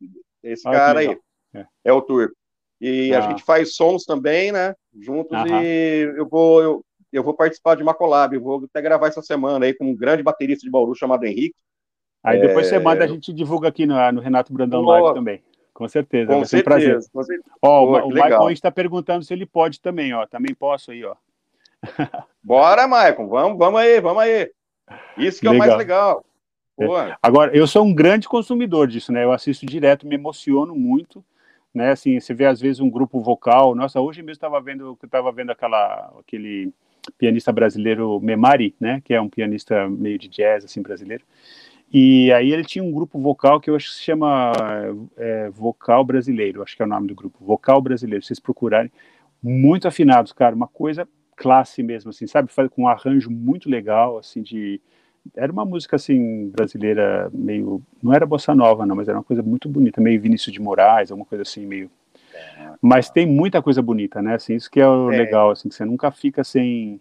esse cara aí é. é. o Turco. E ah. a gente faz sons também, né? Juntos, e eu vou, eu, eu vou participar de uma collab, eu vou até gravar essa semana aí com um grande baterista de Bauru chamado Henrique. Aí depois é... você manda, a gente divulga aqui no, no Renato Brandão oh, Live também. Com certeza, com certeza, um prazer. Ó, oh, o Michael está perguntando se ele pode também, ó. Também posso aí, ó. Bora, Michael, vamos, vamos aí, vamos aí. Isso que legal. é o mais legal. É. Agora, eu sou um grande consumidor disso, né? Eu assisto direto, me emociono muito, né? Assim, você vê às vezes um grupo vocal. Nossa, hoje mesmo estava vendo, eu estava vendo aquela, aquele pianista brasileiro Memari, né, que é um pianista meio de jazz assim brasileiro. E aí ele tinha um grupo vocal que eu acho que se chama é, Vocal Brasileiro, acho que é o nome do grupo, Vocal Brasileiro. Vocês procurarem, muito afinados, cara, uma coisa classe mesmo, assim, sabe, com um arranjo muito legal, assim, de era uma música assim brasileira meio não era bossa nova não, mas era uma coisa muito bonita, meio Vinícius de Moraes, alguma coisa assim meio mas tem muita coisa bonita, né? Assim, isso que é o é. legal, assim, que você nunca fica sem,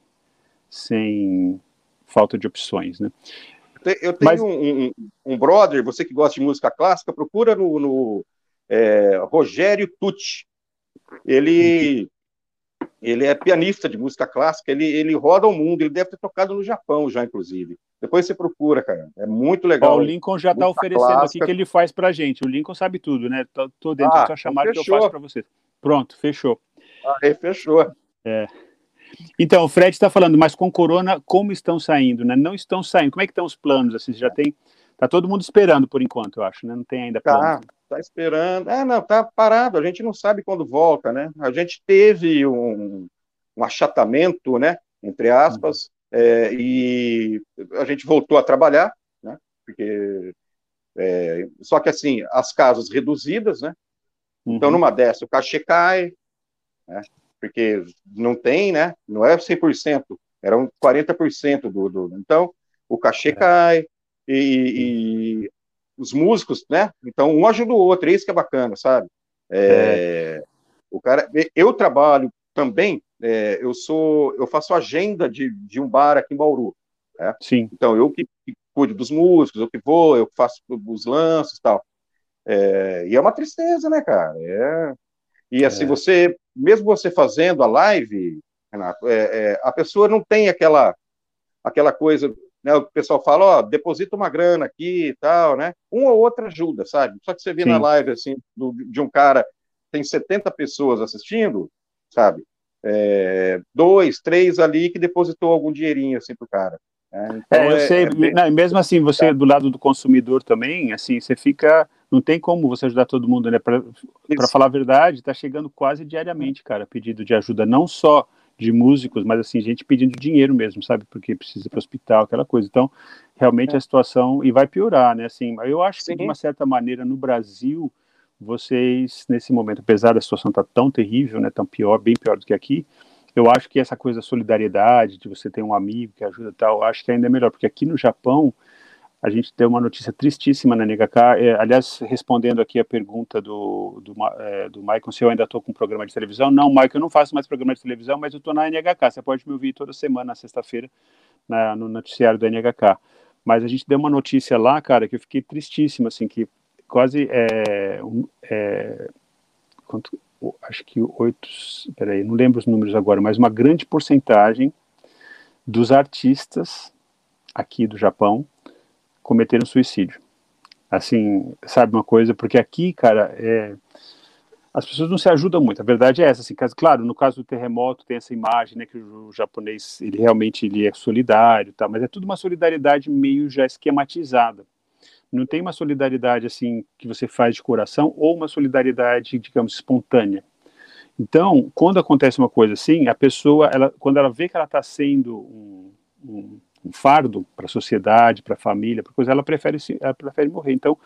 sem falta de opções, né? Eu tenho Mas... um, um, um, brother, você que gosta de música clássica, procura no, no é, Rogério Tucci. Ele, ele é pianista de música clássica, ele, ele roda o mundo, ele deve ter tocado no Japão já, inclusive. Depois você procura, cara. É muito legal. Ó, o Lincoln já está oferecendo clássica. aqui que ele faz pra gente. O Lincoln sabe tudo, né? Tô, tô dentro ah, da sua chamada então que eu faço para você. Pronto, fechou. Aí, fechou. É. Então, o Fred está falando, mas com corona, como estão saindo, né? Não estão saindo. Como é que estão os planos? Assim, já tem. Tá todo mundo esperando por enquanto, eu acho, né? Não tem ainda planos. Tá, tá esperando. É, não, tá parado. A gente não sabe quando volta, né? A gente teve um, um achatamento, né? Entre aspas, é, e a gente voltou a trabalhar, né? Porque é, só que assim, as casas reduzidas, né? Então, uhum. numa dessa, o cachê cai, né? Porque não tem, né? Não é 100%, era um 40% do, do. Então, o cachê é. cai e, e, os músicos, né? Então, um ajuda o outro, é isso que é bacana, sabe? É, é. O cara, eu trabalho também é, eu sou, eu faço agenda de, de um bar aqui em Bauru. Né? Sim. Então eu que, que, cuido dos músicos, eu que vou, eu faço os lances e tal. É, e é uma tristeza, né, cara? É, e assim, é. você, mesmo você fazendo a live, Renato, a pessoa não tem aquela, aquela coisa, né? O pessoal fala, ó, deposita uma grana aqui e tal, né? Um ou outra ajuda, sabe? Só que você vê Sim. na live, assim, do, de um cara, tem 70 pessoas assistindo, sabe? é, dois, três ali que depositou algum dinheirinho assim pro cara. Né? Então, é, eu é, sei, é bem... não, mesmo assim, você do lado do consumidor também, assim, você fica, não tem como você ajudar todo mundo, né? Para falar a verdade, está chegando quase diariamente, cara, pedido de ajuda, não só de músicos, mas assim, gente pedindo dinheiro mesmo, sabe? Porque precisa ir para o hospital, aquela coisa. Então, realmente é. a situação, e vai piorar, né? Assim, eu acho Sim. que de uma certa maneira no Brasil, vocês, nesse momento, apesar da situação estar tá tão terrível, né, tão pior, bem pior do que aqui, eu acho que essa coisa da solidariedade, de você ter um amigo que ajuda e tal, acho que ainda é melhor, porque aqui no Japão, a gente tem uma notícia tristíssima na NHK. É, aliás, respondendo aqui a pergunta do, do, é, do se eu ainda estou com programa de televisão. Não, Michael, eu não faço mais programa de televisão, mas eu estou na NHK. Você pode me ouvir toda semana, na sexta-feira, no noticiário da NHK. Mas a gente deu uma notícia lá, cara, que eu fiquei tristíssimo, assim, que quase é, é quanto, acho que oito, peraí, não lembro os números agora, mas uma grande porcentagem dos artistas aqui do Japão cometeram suicídio. Assim, sabe uma coisa? Porque aqui, cara, é, as pessoas não se ajudam muito. A verdade é essa. Assim, claro, no caso do terremoto tem essa imagem, né, que o, o japonês ele realmente ele é solidário, tá? Mas é tudo uma solidariedade meio já esquematizada. Não tem uma solidariedade assim que você faz de coração ou uma solidariedade, digamos, espontânea. Então, quando acontece uma coisa assim, a pessoa, ela, quando ela vê que ela está sendo um, um um fardo para a sociedade, para a família, para coisa, ela prefere, ela prefere morrer. Então,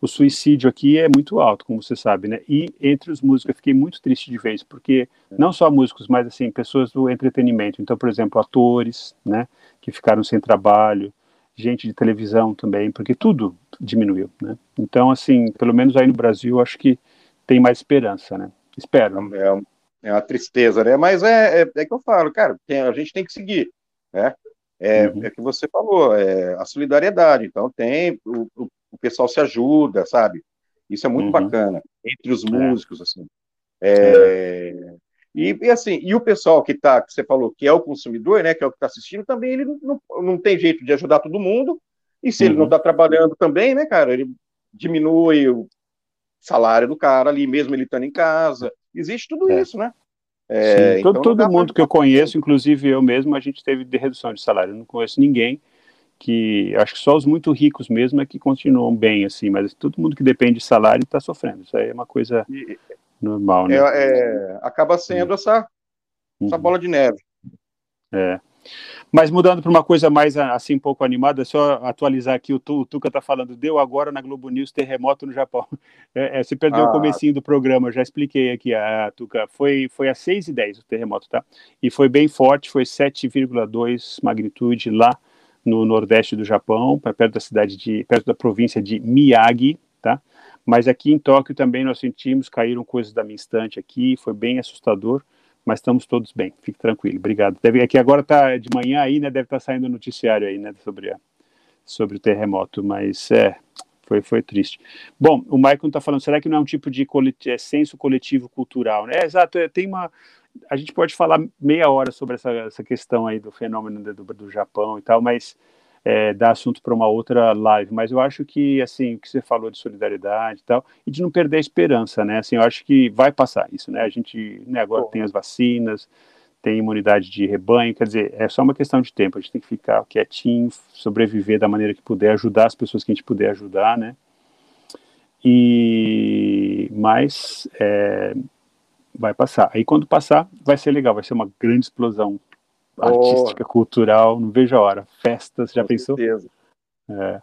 o suicídio aqui é muito alto, como você sabe, né? E entre os músicos eu fiquei muito triste de isso, porque não só músicos, mas assim, pessoas do entretenimento. Então, por exemplo, atores, né, que ficaram sem trabalho, gente de televisão também, porque tudo diminuiu, né? Então, assim, pelo menos aí no Brasil, acho que tem mais esperança, né? Espero. É, é uma tristeza, né? Mas é, é, é que eu falo, cara, a gente tem que seguir, né? É, uhum. é que você falou, é a solidariedade. Então tem, o, o, o pessoal se ajuda, sabe? Isso é muito uhum. bacana, entre os é. músicos, assim. É, é, e, e, assim, e o pessoal que tá, que você falou, que é o consumidor, né, que é o que está assistindo, também ele não, não tem jeito de ajudar todo mundo, e se uhum. ele não está uhum. trabalhando também, né, cara, ele diminui o salário do cara ali, mesmo ele estando em casa. Existe tudo é. isso, né? É, Sim, todo, então todo mundo que eu conheço, inclusive eu mesmo, a gente teve de redução de salário. Eu não conheço ninguém que, acho que só os muito ricos mesmo é que continuam bem, assim, mas todo mundo que depende de salário está sofrendo. Isso aí é uma coisa e, normal, né? É, é, acaba sendo essa, essa uhum. bola de neve. É. Mas mudando para uma coisa mais assim, um pouco animada, só atualizar aqui, o, tu, o Tuca está falando, deu agora na Globo News terremoto no Japão. É, é, se perdeu ah. o comecinho do programa, já expliquei aqui, a, a Tuca, foi, foi às 6 e 10 o terremoto, tá? E foi bem forte, foi 7,2 magnitude lá no nordeste do Japão, perto da cidade de, perto da província de Miyagi, tá? Mas aqui em Tóquio também nós sentimos, caíram coisas da minha estante aqui, foi bem assustador mas estamos todos bem, fique tranquilo, obrigado. Deve, é que agora está de manhã aí, né, deve estar tá saindo noticiário aí, né, sobre, a, sobre o terremoto, mas é, foi, foi triste. Bom, o Michael está falando, será que não é um tipo de colet é, senso coletivo cultural, né? É, exato, é, tem uma, a gente pode falar meia hora sobre essa, essa questão aí do fenômeno do, do Japão e tal, mas é, dar assunto para uma outra live, mas eu acho que, assim, o que você falou de solidariedade e tal, e de não perder a esperança, né, assim, eu acho que vai passar isso, né, a gente, né, agora tem as vacinas, tem imunidade de rebanho, quer dizer, é só uma questão de tempo, a gente tem que ficar quietinho, sobreviver da maneira que puder, ajudar as pessoas que a gente puder ajudar, né, e, mas, é, vai passar, aí quando passar, vai ser legal, vai ser uma grande explosão artística, oh. cultural, não vejo a hora. Festas, já Com pensou? Certeza. É.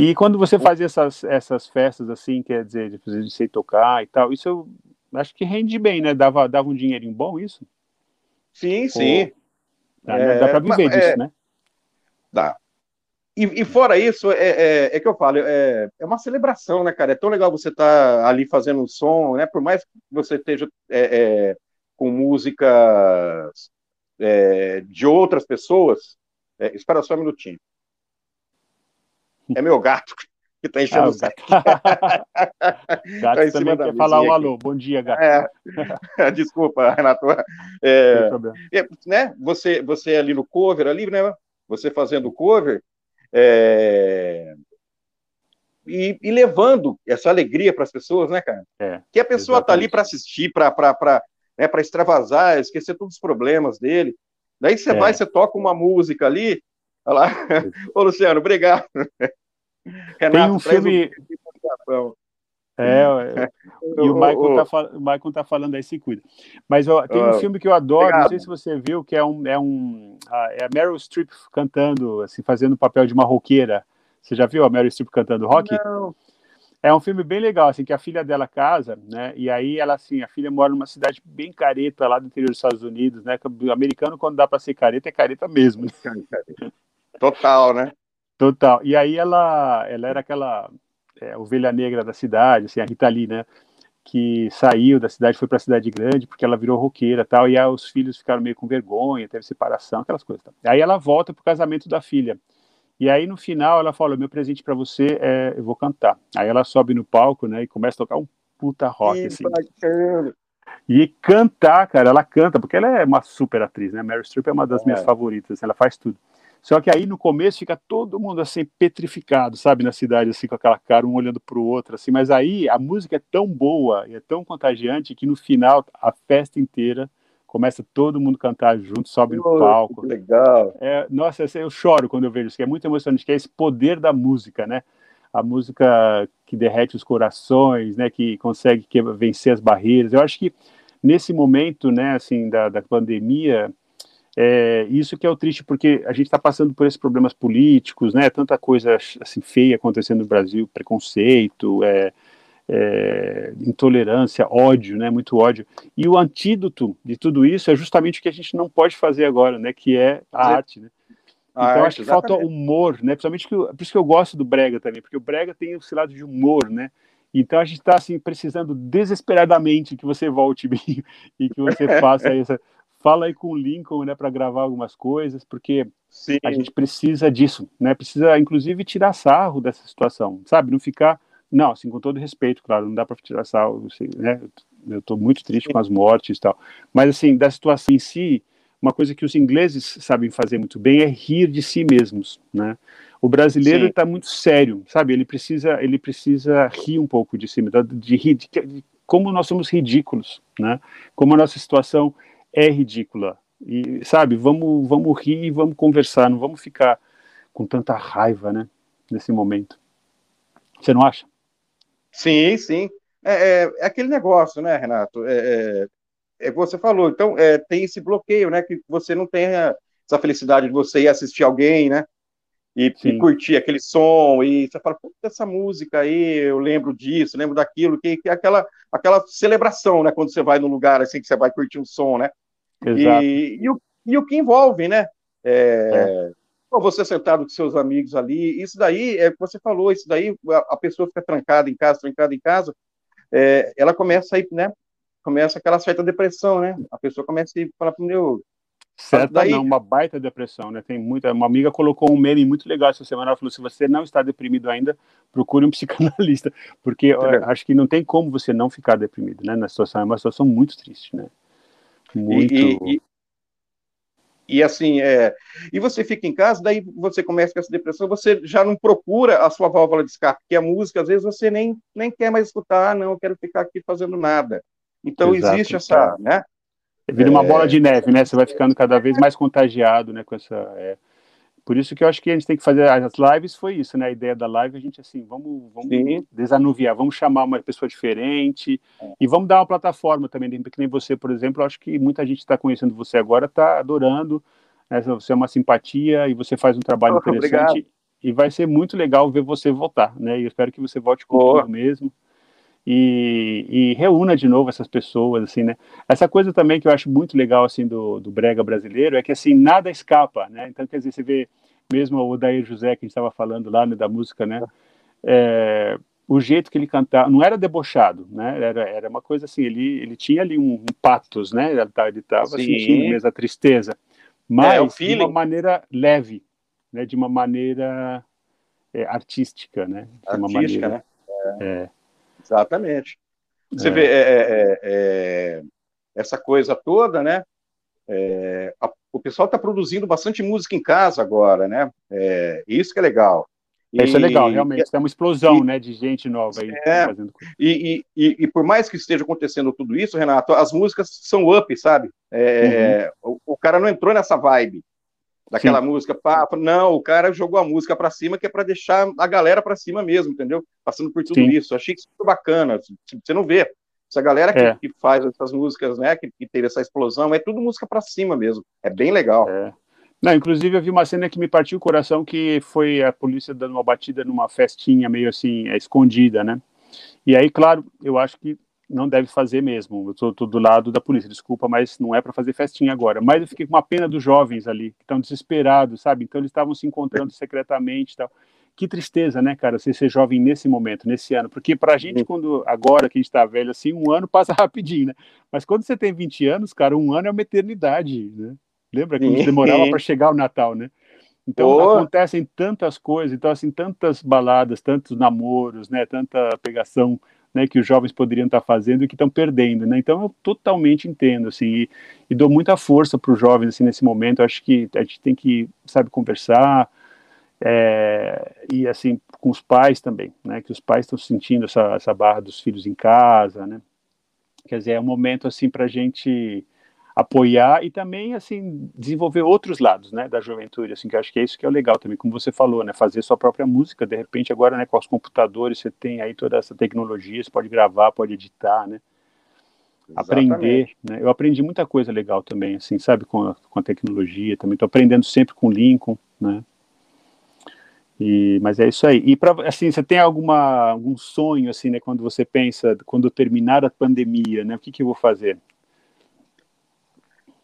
E quando você faz essas, essas festas assim, quer dizer, de, de sei tocar e tal, isso eu acho que rende bem, né? Dava, dava um dinheirinho bom isso? Sim, sim. Dá, é, dá para viver mas, disso, é, né? Dá. E, e, fora isso, é, é, é, que eu falo, é, é uma celebração, né, cara? É tão legal você estar tá ali fazendo um som, né? Por mais que você esteja é, é com músicas é, de outras pessoas. É, espera só um minutinho. É meu gato que está enchendo ah, o saco. gato tá também quer falar um alô. Bom dia, gato. É, desculpa, Renato. É, é, né, você, você ali no cover, ali, né? Você fazendo o cover, é, e, e, levando essa alegria para as pessoas, né, cara? É, que a pessoa está ali para assistir, para né, para extravasar, esquecer todos os problemas dele. Daí você é. vai, você toca uma música ali, olha lá, ô Luciano, obrigado. Renato, Tem um filme. Um... É, e o Michael, tá, o Michael tá falando aí, se cuida. Mas ó, tem um filme que eu adoro, obrigado. não sei se você viu, que é um. É, um, é a Meryl Streep cantando, assim, fazendo o papel de uma roqueira. Você já viu a Meryl Streep cantando rock? Não. É um filme bem legal, assim, que a filha dela casa, né? E aí ela, assim, a filha mora numa cidade bem careta lá do interior dos Estados Unidos, né? O americano, quando dá para ser careta, é careta mesmo. Né? Total, né? Total. E aí ela, ela era aquela é, ovelha negra da cidade, assim, a Rita Lee, né? Que saiu da cidade, foi para a cidade grande, porque ela virou roqueira tal, e aí os filhos ficaram meio com vergonha, teve separação, aquelas coisas. Tal. Aí ela volta pro casamento da filha. E aí no final ela fala: meu presente para você é eu vou cantar. Aí ela sobe no palco, né, e começa a tocar um puta rock, assim. E cantar, cara, ela canta, porque ela é uma super atriz, né? Mary Streep é uma das é. minhas favoritas, assim, ela faz tudo. Só que aí no começo fica todo mundo assim petrificado, sabe, na cidade assim com aquela cara um olhando para o outro assim, mas aí a música é tão boa e é tão contagiante que no final a festa inteira começa todo mundo cantar junto, sobe no palco. Que legal. É, nossa, eu choro quando eu vejo isso, que é muito emocionante, que é esse poder da música, né? A música que derrete os corações, né? Que consegue que, vencer as barreiras. Eu acho que nesse momento, né? Assim, da, da pandemia, é, isso que é o triste, porque a gente está passando por esses problemas políticos, né? Tanta coisa assim feia acontecendo no Brasil, preconceito, é, é, intolerância, ódio, né? Muito ódio. E o antídoto de tudo isso é justamente o que a gente não pode fazer agora, né? Que é a arte, né? Então, arte, acho que exatamente. falta humor, né? Principalmente que por isso que eu gosto do Brega também, porque o Brega tem esse lado de humor, né? Então a gente está assim precisando desesperadamente que você volte e que você faça essa fala aí com o Lincoln, né, para gravar algumas coisas, porque Sim. a gente precisa disso, né? Precisa, inclusive, tirar sarro dessa situação, sabe? Não ficar, não, assim, com todo respeito, claro, não dá para tirar sarro, assim, né? Eu estou muito triste com as mortes e tal, mas assim, da situação em si, uma coisa que os ingleses sabem fazer muito bem é rir de si mesmos, né? O brasileiro está muito sério, sabe? Ele precisa, ele precisa rir um pouco de si, de, de rir, de, de como nós somos ridículos, né? Como a nossa situação é ridícula. E, sabe, vamos, vamos rir e vamos conversar, não vamos ficar com tanta raiva, né, nesse momento. Você não acha? Sim, sim. É, é, é aquele negócio, né, Renato? É, é, é você falou, então é, tem esse bloqueio, né, que você não tem essa felicidade de você ir assistir alguém, né, e, e, curtir aquele som, e você fala, puta, essa música aí, eu lembro disso, lembro daquilo, que, que é aquela, aquela celebração, né, quando você vai num lugar assim, que você vai curtir um som, né? Exato. E, e, o, e o que envolve, né? É, é. Você sentado com seus amigos ali, isso daí, é você falou, isso daí, a, a pessoa fica trancada em casa, trancada em casa, é, ela começa aí, né? Começa aquela certa depressão, né? A pessoa começa a falar, meu, Certa Daí... não, uma baita depressão, né? Tem muita. Uma amiga colocou um meme muito legal essa semana. Ela falou: se você não está deprimido ainda, procure um psicanalista, porque é. acho que não tem como você não ficar deprimido, né? Na situação é uma situação muito triste, né? Muito. E, e, e, assim, é, e você fica em casa, daí você começa com essa depressão, você já não procura a sua válvula de escape, que a música, às vezes você nem, nem quer mais escutar, ah, não, eu quero ficar aqui fazendo nada. Então Exato, existe essa, né? Vira uma bola de neve, né? Você vai ficando cada vez mais contagiado, né? Com essa. É... Por isso que eu acho que a gente tem que fazer as lives foi isso, né? A ideia da live a gente assim, vamos, vamos desanuviar, vamos chamar uma pessoa diferente é. e vamos dar uma plataforma também, que nem você, por exemplo. Eu acho que muita gente está conhecendo você agora, está adorando. Né? Você é uma simpatia e você faz um trabalho oh, interessante. Obrigado. E vai ser muito legal ver você voltar, né? E eu espero que você volte com oh. tudo mesmo e, e, reúna de novo essas pessoas, assim, né? Essa coisa também que eu acho muito legal, assim, do, do brega brasileiro é que, assim, nada escapa, né? Então, quer dizer, você vê mesmo o Dair José, que a gente estava falando lá, né, da música, né? É, o jeito que ele cantava, não era debochado, né? Era, era uma coisa assim, ele, ele tinha ali um, um patos, né? Ele estava sentindo mesmo a tristeza, mas é, de uma maneira leve, né? De uma maneira é, artística, né? De artística, uma maneira, né? É. Exatamente. Você é. vê é, é, é, é, essa coisa toda, né? É, a, o pessoal está produzindo bastante música em casa agora, né? isso que é legal. E, isso é legal, realmente. É uma explosão, e, né, de gente nova aí fazendo coisa. E, e, e, por mais que esteja acontecendo tudo isso, Renato, as músicas são up, sabe? Uhum. O, o, cara não entrou nessa vibe daquela Sim. música, pá, não, o cara jogou a música para cima que é para deixar a galera para cima mesmo, entendeu? Passando por tudo Sim. isso. Achei que isso foi bacana. Você não vê. Essa galera que, é. que faz essas músicas, né, que, que, teve essa explosão, é tudo música para cima mesmo. É bem legal. É. Não, inclusive eu vi uma cena que me partiu o coração, que foi a polícia dando uma batida numa festinha meio assim, é, escondida, né? E aí, claro, eu acho que não deve fazer mesmo. Eu estou do lado da polícia, desculpa, mas não é para fazer festinha agora. Mas eu fiquei com uma pena dos jovens ali, que estão desesperados, sabe? Então eles estavam se encontrando secretamente e tal. Que tristeza, né, cara, você ser jovem nesse momento, nesse ano. Porque para a gente, quando agora que a gente está velho, assim, um ano passa rapidinho, né? Mas quando você tem 20 anos, cara, um ano é uma eternidade, né? Lembra que demorava para chegar o Natal, né? Então oh. acontecem tantas coisas, então assim tantas baladas, tantos namoros, né, tanta pegação, né, que os jovens poderiam estar fazendo e que estão perdendo, né? Então eu totalmente entendo assim e, e dou muita força para os jovens assim nesse momento. Eu acho que a gente tem que sabe conversar é, e assim com os pais também, né? Que os pais estão sentindo essa, essa barra dos filhos em casa, né? Quer dizer, é um momento assim para a gente apoiar e também assim desenvolver outros lados, né, da juventude, assim que acho que é isso que é legal também, como você falou, né, fazer sua própria música, de repente agora, né, com os computadores você tem aí toda essa tecnologia, você pode gravar, pode editar, né, Exatamente. aprender, né, eu aprendi muita coisa legal também, assim, sabe, com a, com a tecnologia, também estou aprendendo sempre com o Lincoln, né, e, mas é isso aí. E para assim, você tem alguma algum sonho assim, né, quando você pensa quando terminar a pandemia, né, o que que eu vou fazer?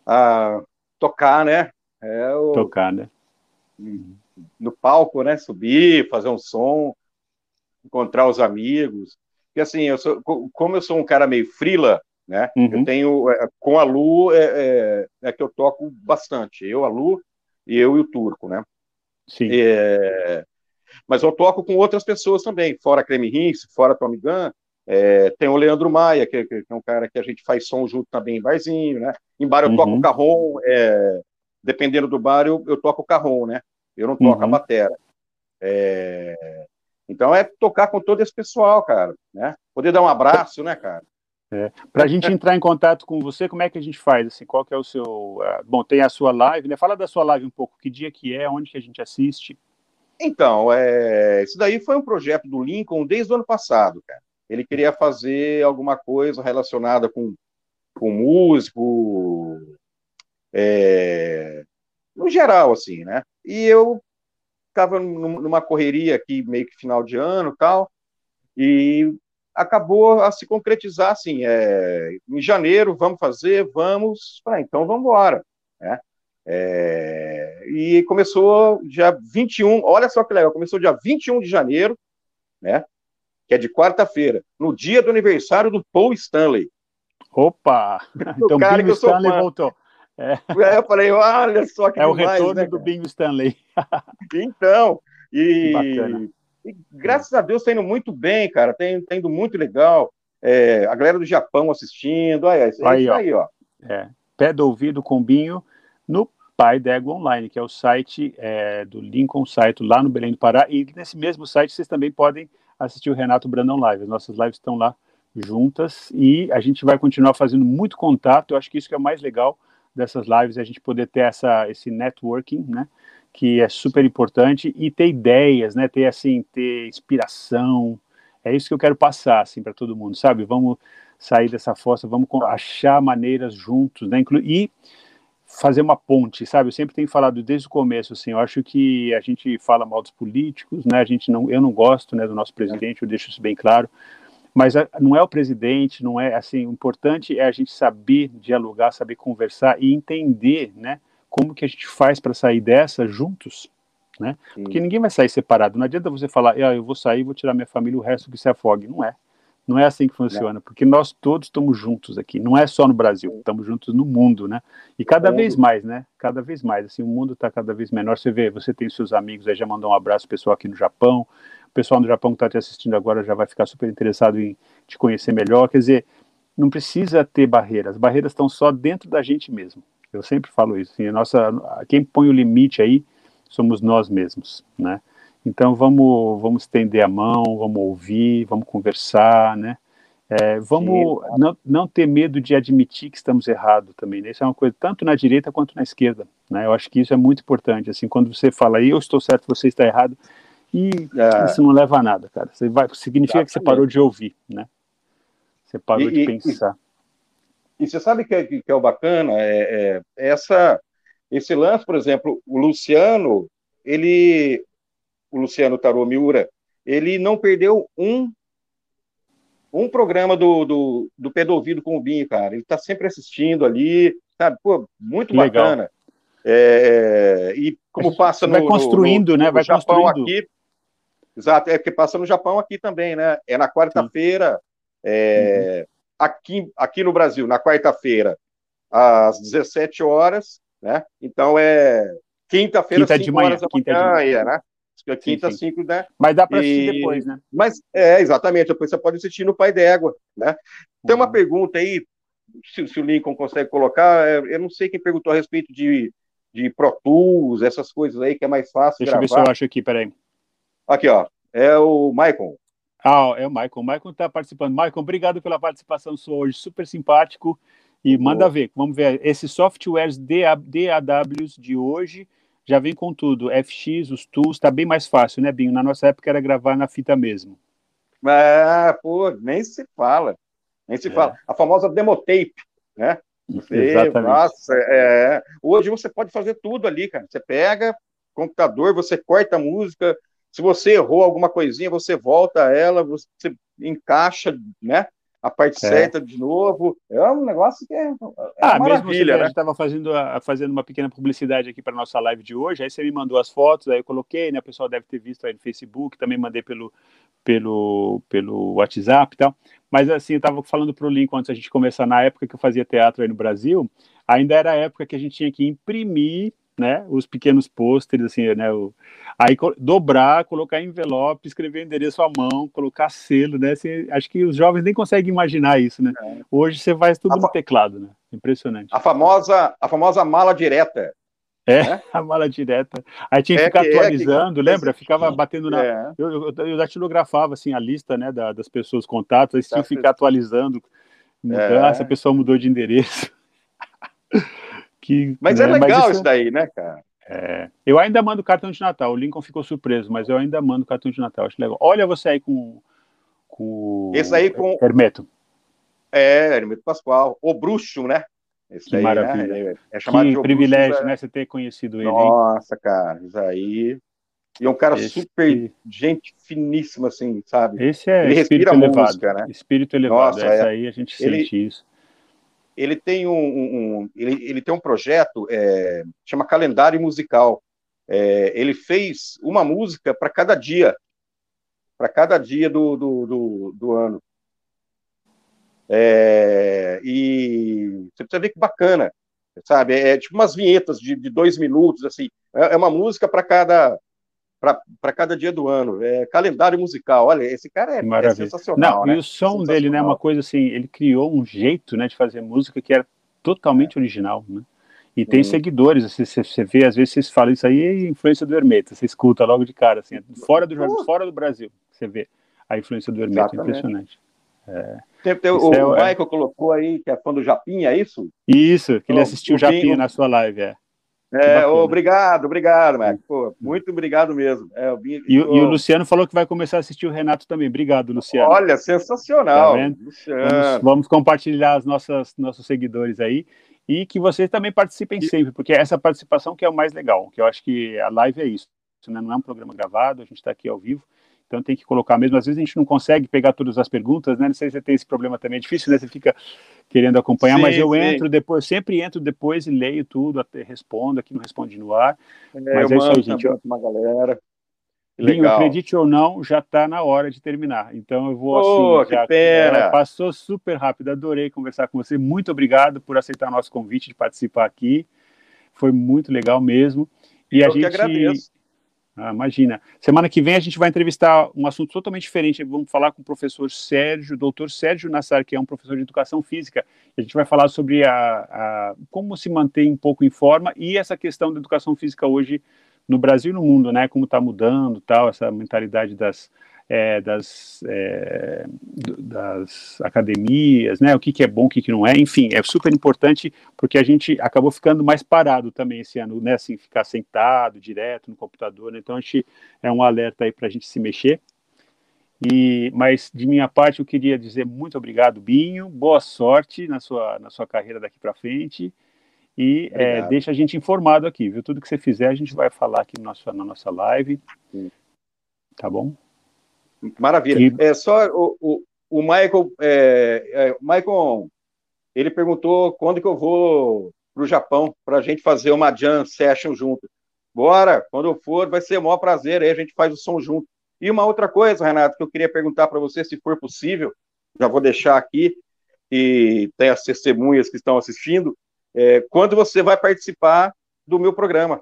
A tocar, né? É o, tocar, né? No palco, né? Subir, fazer um som, encontrar os amigos. E assim, eu sou, como eu sou um cara meio frila, né? Uhum. Eu tenho é, com a Lu é, é, é, que eu toco bastante. Eu, a Lu e eu e o Turco, né? Sim. É, mas eu toco com outras pessoas também, fora Creme Rins, fora Tommy Gun, é, tem o Leandro Maia, que, que, é um cara que a gente faz som junto também em barzinho, né? Em bar eu uhum. toco o carrom, é, dependendo do bar eu, eu toco o carrom, né? Eu não toco uhum. a batera. É, então é tocar com todo esse pessoal, cara, né? Poder dar um abraço, né, cara? É. Para a gente entrar em contato com você, como é que a gente faz? Assim, qual que é o seu? Uh, bom, tem a sua live, né? Fala da sua live um pouco. Que dia que é? Onde que a gente assiste? Então, é, isso daí foi um projeto do Lincoln desde o ano passado, cara ele queria fazer alguma coisa relacionada com, com músico, é, no geral, assim, né? E eu estava numa correria aqui, meio que final de ano tal, e acabou a se concretizar, assim, é, em janeiro, vamos fazer, vamos, ah, então vamos embora, né? É, e começou dia 21, olha só que legal, começou dia 21 de janeiro, né? Que é de quarta-feira, no dia do aniversário do Paul Stanley. Opa! Então o cara Bingo Stanley fã. voltou. É. Aí eu falei, olha só que É demais, o retorno né, do Bingo Stanley. então, e, e, graças a Deus está indo muito bem, cara, está tá indo muito legal. É, a galera do Japão assistindo, olha, é isso aí, ó. aí, ó. É, pé do ouvido com Binho no Pai Dego Online, que é o site é, do Lincoln Site lá no Belém do Pará, e nesse mesmo site vocês também podem assistir o Renato Brandão Live. As nossas lives estão lá juntas e a gente vai continuar fazendo muito contato. Eu acho que isso que é o mais legal dessas lives, é a gente poder ter essa, esse networking, né? Que é super importante e ter ideias, né? Ter assim, ter inspiração. É isso que eu quero passar assim para todo mundo, sabe? Vamos sair dessa fossa, vamos achar maneiras juntos, né? E fazer uma ponte, sabe? Eu sempre tenho falado desde o começo, assim, eu acho que a gente fala mal dos políticos, né? A gente não, eu não gosto, né, do nosso presidente, eu deixo isso bem claro. Mas a, não é o presidente, não é assim. O importante é a gente saber dialogar, saber conversar e entender, né? Como que a gente faz para sair dessa juntos, né? Porque ninguém vai sair separado. Não adianta você falar, ah, eu vou sair, vou tirar minha família, o resto que se afogue. Não é. Não é assim que funciona, porque nós todos estamos juntos aqui, não é só no Brasil, estamos juntos no mundo, né? E cada vez mais, né? Cada vez mais, assim, o mundo está cada vez menor. Você vê, você tem seus amigos, aí já mandou um abraço pessoal aqui no Japão, o pessoal no Japão que está te assistindo agora já vai ficar super interessado em te conhecer melhor. Quer dizer, não precisa ter barreiras, as barreiras estão só dentro da gente mesmo. Eu sempre falo isso. Assim, nossa, quem põe o limite aí somos nós mesmos, né? Então vamos, vamos estender a mão, vamos ouvir, vamos conversar, né? É, vamos não, não ter medo de admitir que estamos errados também. Né? Isso é uma coisa tanto na direita quanto na esquerda. Né? Eu acho que isso é muito importante. Assim, quando você fala, eu estou certo, você está errado, e é. isso não leva a nada, cara. Você vai, significa Exatamente. que você parou de ouvir, né? Você parou e, de pensar. E, e, você sabe que, que, que é o bacana? É, é, essa, esse lance, por exemplo, o Luciano, ele o Luciano Tarô Miura, ele não perdeu um um programa do, do, do Pé do Ouvido com o Binho, cara. Ele está sempre assistindo ali, sabe? Pô, muito Legal. bacana. É, e como passa no. Vai construindo, no, no, né? Vai Japão construindo. aqui. Exato, é porque passa no Japão aqui também, né? É na quarta-feira, é, uhum. aqui, aqui no Brasil, na quarta-feira, às 17 horas, né? Então é quinta-feira, quinta 5 de manhã, horas da quinta manhã, de manhã. né? Quinta, 5, né? Mas dá para assistir depois, né? Mas, é, exatamente, depois você pode assistir no Pai d'Égua, né? Tem uma uhum. pergunta aí, se, se, o Lincoln consegue colocar, é, eu não sei quem perguntou a respeito de, de Pro Tools, essas coisas aí, que é mais fácil Deixa gravar. eu ver se eu acho aqui, peraí. Aqui, ó, é o Maicon. Ah, é o Maicon. O Maicon está participando. Maicon, obrigado pela participação sua hoje, super simpático. E manda ver, vamos ver. Esses softwares DAWs de hoje já vem com tudo. FX, os tools, está bem mais fácil, né, Binho? Na nossa época era gravar na fita mesmo. Ah, pô, nem se fala. Nem se é. fala. A famosa demotape, né? Você, Exatamente. Nossa, é, hoje você pode fazer tudo ali, cara. Você pega computador, você corta a música. Se você errou alguma coisinha, você volta a ela, você encaixa, né? A parte é. certa de novo. É um negócio que é, é ah, mesmo você, né? A gente estava fazendo, fazendo uma pequena publicidade aqui para nossa live de hoje, aí você me mandou as fotos, aí eu coloquei, né? O pessoal deve ter visto aí no Facebook, também mandei pelo, pelo, pelo WhatsApp e tal. Mas assim, eu estava falando para o Lincoln antes a gente começar, na época que eu fazia teatro aí no Brasil, ainda era a época que a gente tinha que imprimir né, os pequenos pôsteres, assim, né, o, aí dobrar, colocar envelope, escrever endereço à mão, colocar selo, né, assim, acho que os jovens nem conseguem imaginar isso, né, é. hoje você faz tudo a no teclado, né, impressionante. A famosa, a famosa mala direta. É, né? a mala direta. Aí tinha que é ficar que, atualizando, é que, lembra? Ficava batendo na. É. Eu, eu, eu datilografava assim, a lista né, da, das pessoas, contatos, aí tinha que ficar atualizando. Mudança, é. a pessoa mudou de endereço. Que, mas é né, é legal mas isso, isso daí, né, cara? É, eu ainda mando cartão de Natal. O Lincoln ficou surpreso, mas eu ainda mando cartão de Natal. Acho legal. Olha você aí com, com esse aí com Hermeto. É, Hermeto Pascoal, o bruxo, né? Esse que aí, né, maravilha. Né? É chamado que privilégio, bruxo, né? Você ter conhecido ele. Nossa, hein? cara, isso aí. E é um cara Esse... super gente finíssima, assim, sabe? Esse é ele espírito elevado. Música, né? Espírito elevado. Nossa, Essa é. aí a gente ele... sente isso ele tem um, um ele, ele, tem um projeto é, chama calendário musical. É, ele fez uma música para cada dia, para cada dia do, do, do, do ano. É, e você precisa ver que bacana, sabe? É, tipo umas vinhetas de, de dois minutos, assim. É, é uma música para cada para cada dia do ano. É, calendário musical, olha, esse cara é, é sensacional. Não, né? e o som é dele, né, uma coisa assim, ele criou um jeito, né, de fazer música que era totalmente original, né? E tem hum. seguidores, assim, você, você vê, às vezes vocês falam isso aí é influência do Hermeto, você escuta logo de cara, assim, fora do, uh. fora do Brasil, você vê a influência do Hermeto, Exatamente. impressionante. É. Tem, tem, o, é, o Michael colocou aí que é fã do Japinha, é isso? Isso, que ele assistiu o Japinha na sua live, é. É, obrigado, obrigado, Marco. Pô, muito obrigado mesmo. É, e, e, o Luciano falou que vai começar a assistir o Renato também. Obrigado, Luciano. Olha, sensacional. Tá vamos, vamos, compartilhar os nossos, nossos seguidores aí e que vocês também participem e... sempre, porque é essa participação que é o mais legal, que eu acho que a live é isso. Né? Não é um programa gravado, a gente está aqui ao vivo. Então tem que colocar mesmo. Às vezes a gente não consegue pegar todas as perguntas, né? Não sei se você tem esse problema também, é difícil, né? Você fica querendo acompanhar, sim, mas eu sim. entro depois, sempre entro depois e leio tudo, até respondo, aqui não responde no ar. É, mas é isso aí, gente. Uma galera. Binho, acredite ou não, já está na hora de terminar. Então eu vou oh, assim. Que já. É, passou super rápido, adorei conversar com você. Muito obrigado por aceitar o nosso convite de participar aqui. Foi muito legal mesmo. E eu a gente agradeço. Ah, imagina. Semana que vem a gente vai entrevistar um assunto totalmente diferente. Vamos falar com o professor Sérgio, doutor Sérgio Nassar, que é um professor de educação física. A gente vai falar sobre a, a, como se manter um pouco em forma e essa questão da educação física hoje no Brasil e no mundo, né? Como está mudando, tal, essa mentalidade das é, das, é, das academias, né? O que, que é bom, o que, que não é, enfim, é super importante porque a gente acabou ficando mais parado também esse ano, né? Assim, ficar sentado direto no computador, né? então a gente é um alerta aí para a gente se mexer. E, mas de minha parte eu queria dizer muito obrigado, Binho, boa sorte na sua na sua carreira daqui para frente e é, deixa a gente informado aqui, viu? Tudo que você fizer a gente vai falar aqui no nosso, na nossa live, Sim. tá bom? Maravilha. E... É só o, o, o Michael, é, é, Michael, ele perguntou quando que eu vou para o Japão para a gente fazer uma jam session junto. Bora, quando eu for, vai ser o maior prazer, aí a gente faz o som junto. E uma outra coisa, Renato, que eu queria perguntar para você, se for possível, já vou deixar aqui, e tem as testemunhas que estão assistindo, é, quando você vai participar do meu programa.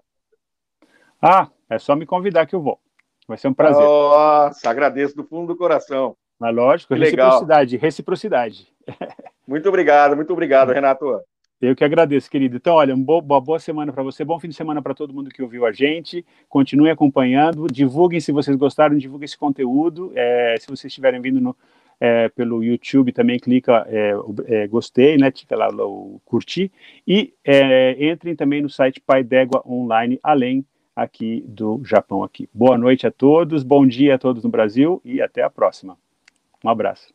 Ah, é só me convidar que eu vou. Vai ser um prazer. Nossa, agradeço do fundo do coração. Mas lógico, que reciprocidade, legal. reciprocidade. Muito obrigado, muito obrigado, Renato. Eu que agradeço, querido. Então, olha, uma boa semana para você, bom fim de semana para todo mundo que ouviu a gente. Continue acompanhando, divulguem se vocês gostaram, divulguem esse conteúdo. É, se vocês estiverem vindo no, é, pelo YouTube, também clica é, é gostei, né? Clica lá o curtir. E é, entrem também no site Pai D'Égua Online, além aqui do Japão aqui. Boa noite a todos, bom dia a todos no Brasil e até a próxima. Um abraço.